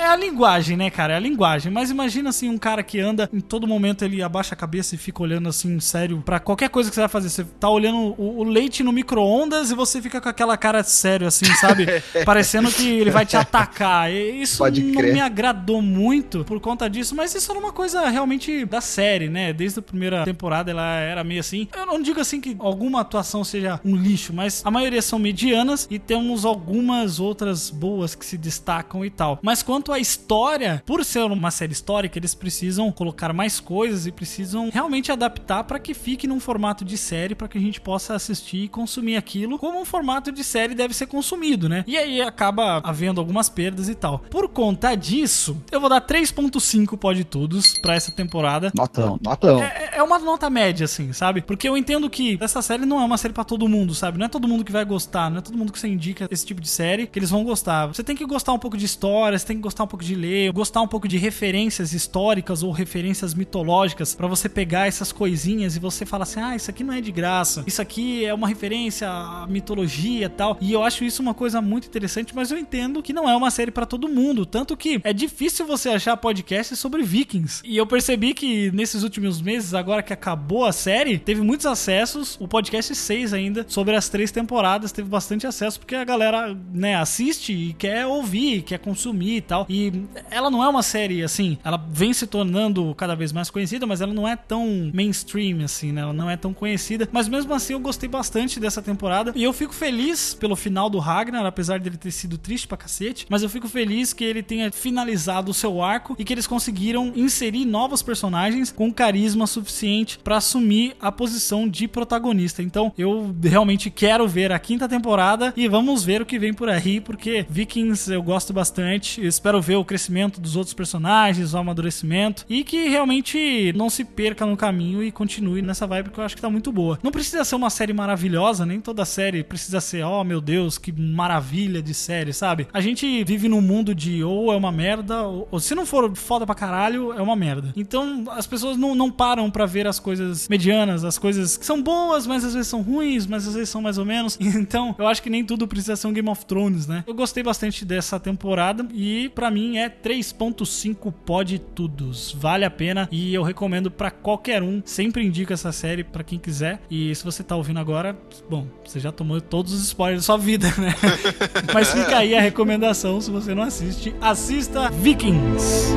É a linguagem, né, cara? É a linguagem. Mas imagina assim, um cara que anda, em todo momento ele abaixa a cabeça e fica olhando assim, sério, pra qualquer coisa que você vai fazer. Você tá olhando o, o leite no micro-ondas e você fica com aquela cara sério, assim, sabe? Parecendo que ele vai te atacar. E Isso Pode não crer. me agradou muito por conta disso, mas isso era uma coisa realmente da série, né? Desde a primeira temporada ela era meio assim. Eu não digo assim que alguma atuação seja um lixo, mas a maioria são medianas e temos algumas outras boas que se destacam e tal. Mas quanto à história, por ser uma série histórica, eles precisam colocar mais coisas e precisam realmente adaptar para que fique num formato de série para que a gente possa assistir e consumir aquilo como um formato de série deve ser consumido, né? E aí acaba havendo algumas perdas e tal. Por conta disso, eu vou dar 3.5 pode todos para essa temporada. Notão, notão. É, é uma nota média, assim, sabe? Porque eu entendo que essa série não é uma série pra todo mundo, sabe? Não é todo mundo que vai gostar, não é todo mundo que você indica esse tipo de série que eles vão gostar. Você tem que gostar um pouco de história, você tem que gostar um pouco de ler, gostar um pouco de referências históricas ou referências mitológicas pra você pegar essas coisinhas e você falar assim: ah, isso aqui não é de graça, isso aqui é uma referência à mitologia e tal. E eu acho isso uma coisa muito interessante, mas eu entendo que não é uma série pra todo mundo. Tanto que é difícil você achar podcasts sobre vikings. E eu percebi que nesses últimos meses, agora que acabou a série, teve muitos acessos. O podcast 6 ainda, sobre as três temporadas, teve bastante acesso, porque a galera, né, assiste e quer ouvir, quer consumir e tal. E ela não é uma série assim, ela vem se tornando cada vez mais conhecida, mas ela não é tão mainstream assim, né? Ela não é tão conhecida. Mas mesmo assim, eu gostei bastante dessa temporada. E eu fico feliz pelo final do Ragnar, apesar dele ter sido triste pra cacete. Mas eu fico feliz que ele tenha finalizado o seu arco e que eles conseguiram inserir novos personagens com carisma suficiente pra assumir a posição de protagonista. Então, eu realmente quero ver a quinta temporada e vamos ver o que vem por aí, porque Vikings eu gosto bastante. Eu espero ver o crescimento dos outros personagens, o amadurecimento e que realmente não se perca no caminho e continue nessa vibe que eu acho que tá muito boa. Não precisa ser uma série maravilhosa, nem toda série precisa ser, oh meu Deus, que maravilha de série, sabe? A gente vive num mundo de ou é uma merda, ou, ou se não for foda pra caralho, é uma merda. Então as pessoas não, não param pra ver as coisas medianas, as coisas que são boas, mas às vezes são ruins, mas às vezes são mais ou menos. Então eu acho que nem tudo precisa ser um Game of Thrones, né? Eu gostei bastante dessa temporada e pra mim é 3.5 pode tudos. Vale a pena e eu recomendo pra qualquer um. Sempre indico essa série pra quem quiser. E se você tá ouvindo agora, bom, você já tomou todos os spoilers da sua vida, né? Mas fica aí a recomendação se você não assiste, assista Vikings.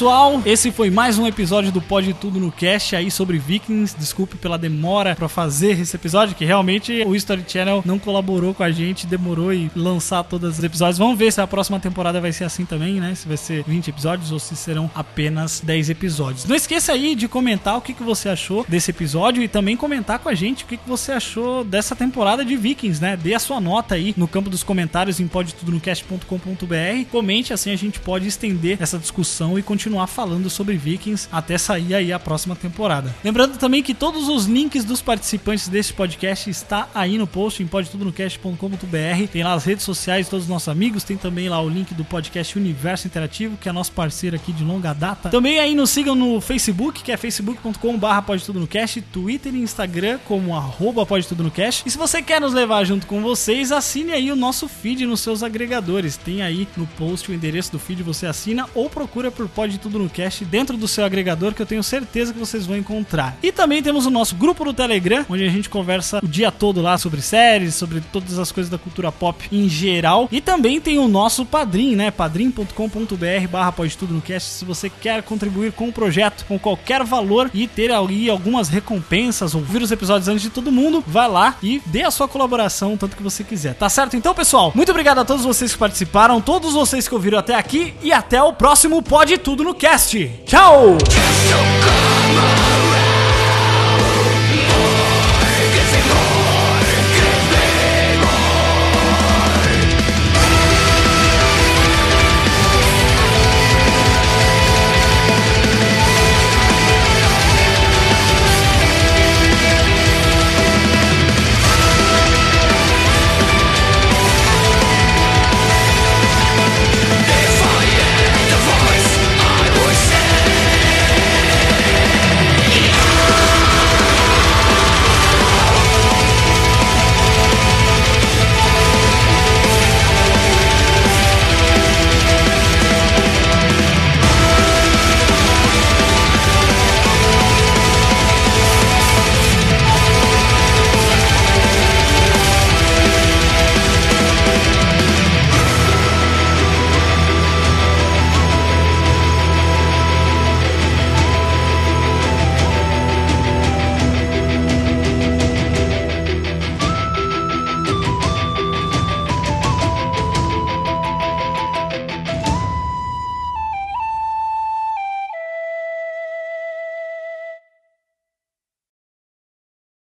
Pessoal. Esse foi mais um episódio do Pode Tudo no Cast aí sobre Vikings. Desculpe pela demora pra fazer esse episódio, que realmente o History Channel não colaborou com a gente, demorou e lançar todos os episódios. Vamos ver se a próxima temporada vai ser assim também, né? Se vai ser 20 episódios ou se serão apenas 10 episódios. Não esqueça aí de comentar o que, que você achou desse episódio e também comentar com a gente o que, que você achou dessa temporada de Vikings, né? Dê a sua nota aí no campo dos comentários em podtudonocast.com.br. Comente, assim a gente pode estender essa discussão e continuar falando sobre Vikings até sair aí a próxima temporada. Lembrando também que todos os links dos participantes desse podcast está aí no post em podtudonocast.com.br. Tem lá as redes sociais de todos os nossos amigos, tem também lá o link do podcast Universo Interativo, que é nosso parceiro aqui de longa data. Também aí nos sigam no Facebook, que é facebook.com/barra pode tudo no cast, Twitter e Instagram como arroba pode tudo no cast. E se você quer nos levar junto com vocês, assine aí o nosso feed nos seus agregadores. Tem aí no post o endereço do feed, você assina ou procura por Pode Tudo no Cast dentro do seu agregador que eu tenho certeza que vocês vão encontrar. E também temos o nosso grupo no Telegram, onde a gente conversa o dia todo lá sobre séries, sobre todas as coisas da cultura pop em geral. E também tem o nosso Padrim, né? padrim.com.br barra Pode Tudo no Cast. Se você quer contribuir com o projeto com qualquer valor e ter ali algumas recompensas, ouvir os episódios antes de todo mundo, vai lá e dê a sua colaboração, tanto que você quiser. Tá certo? Então, pessoal, muito obrigado a todos vocês que participaram, todos vocês que ouviram até aqui e até o próximo Pode Tudo no cast. Tchau!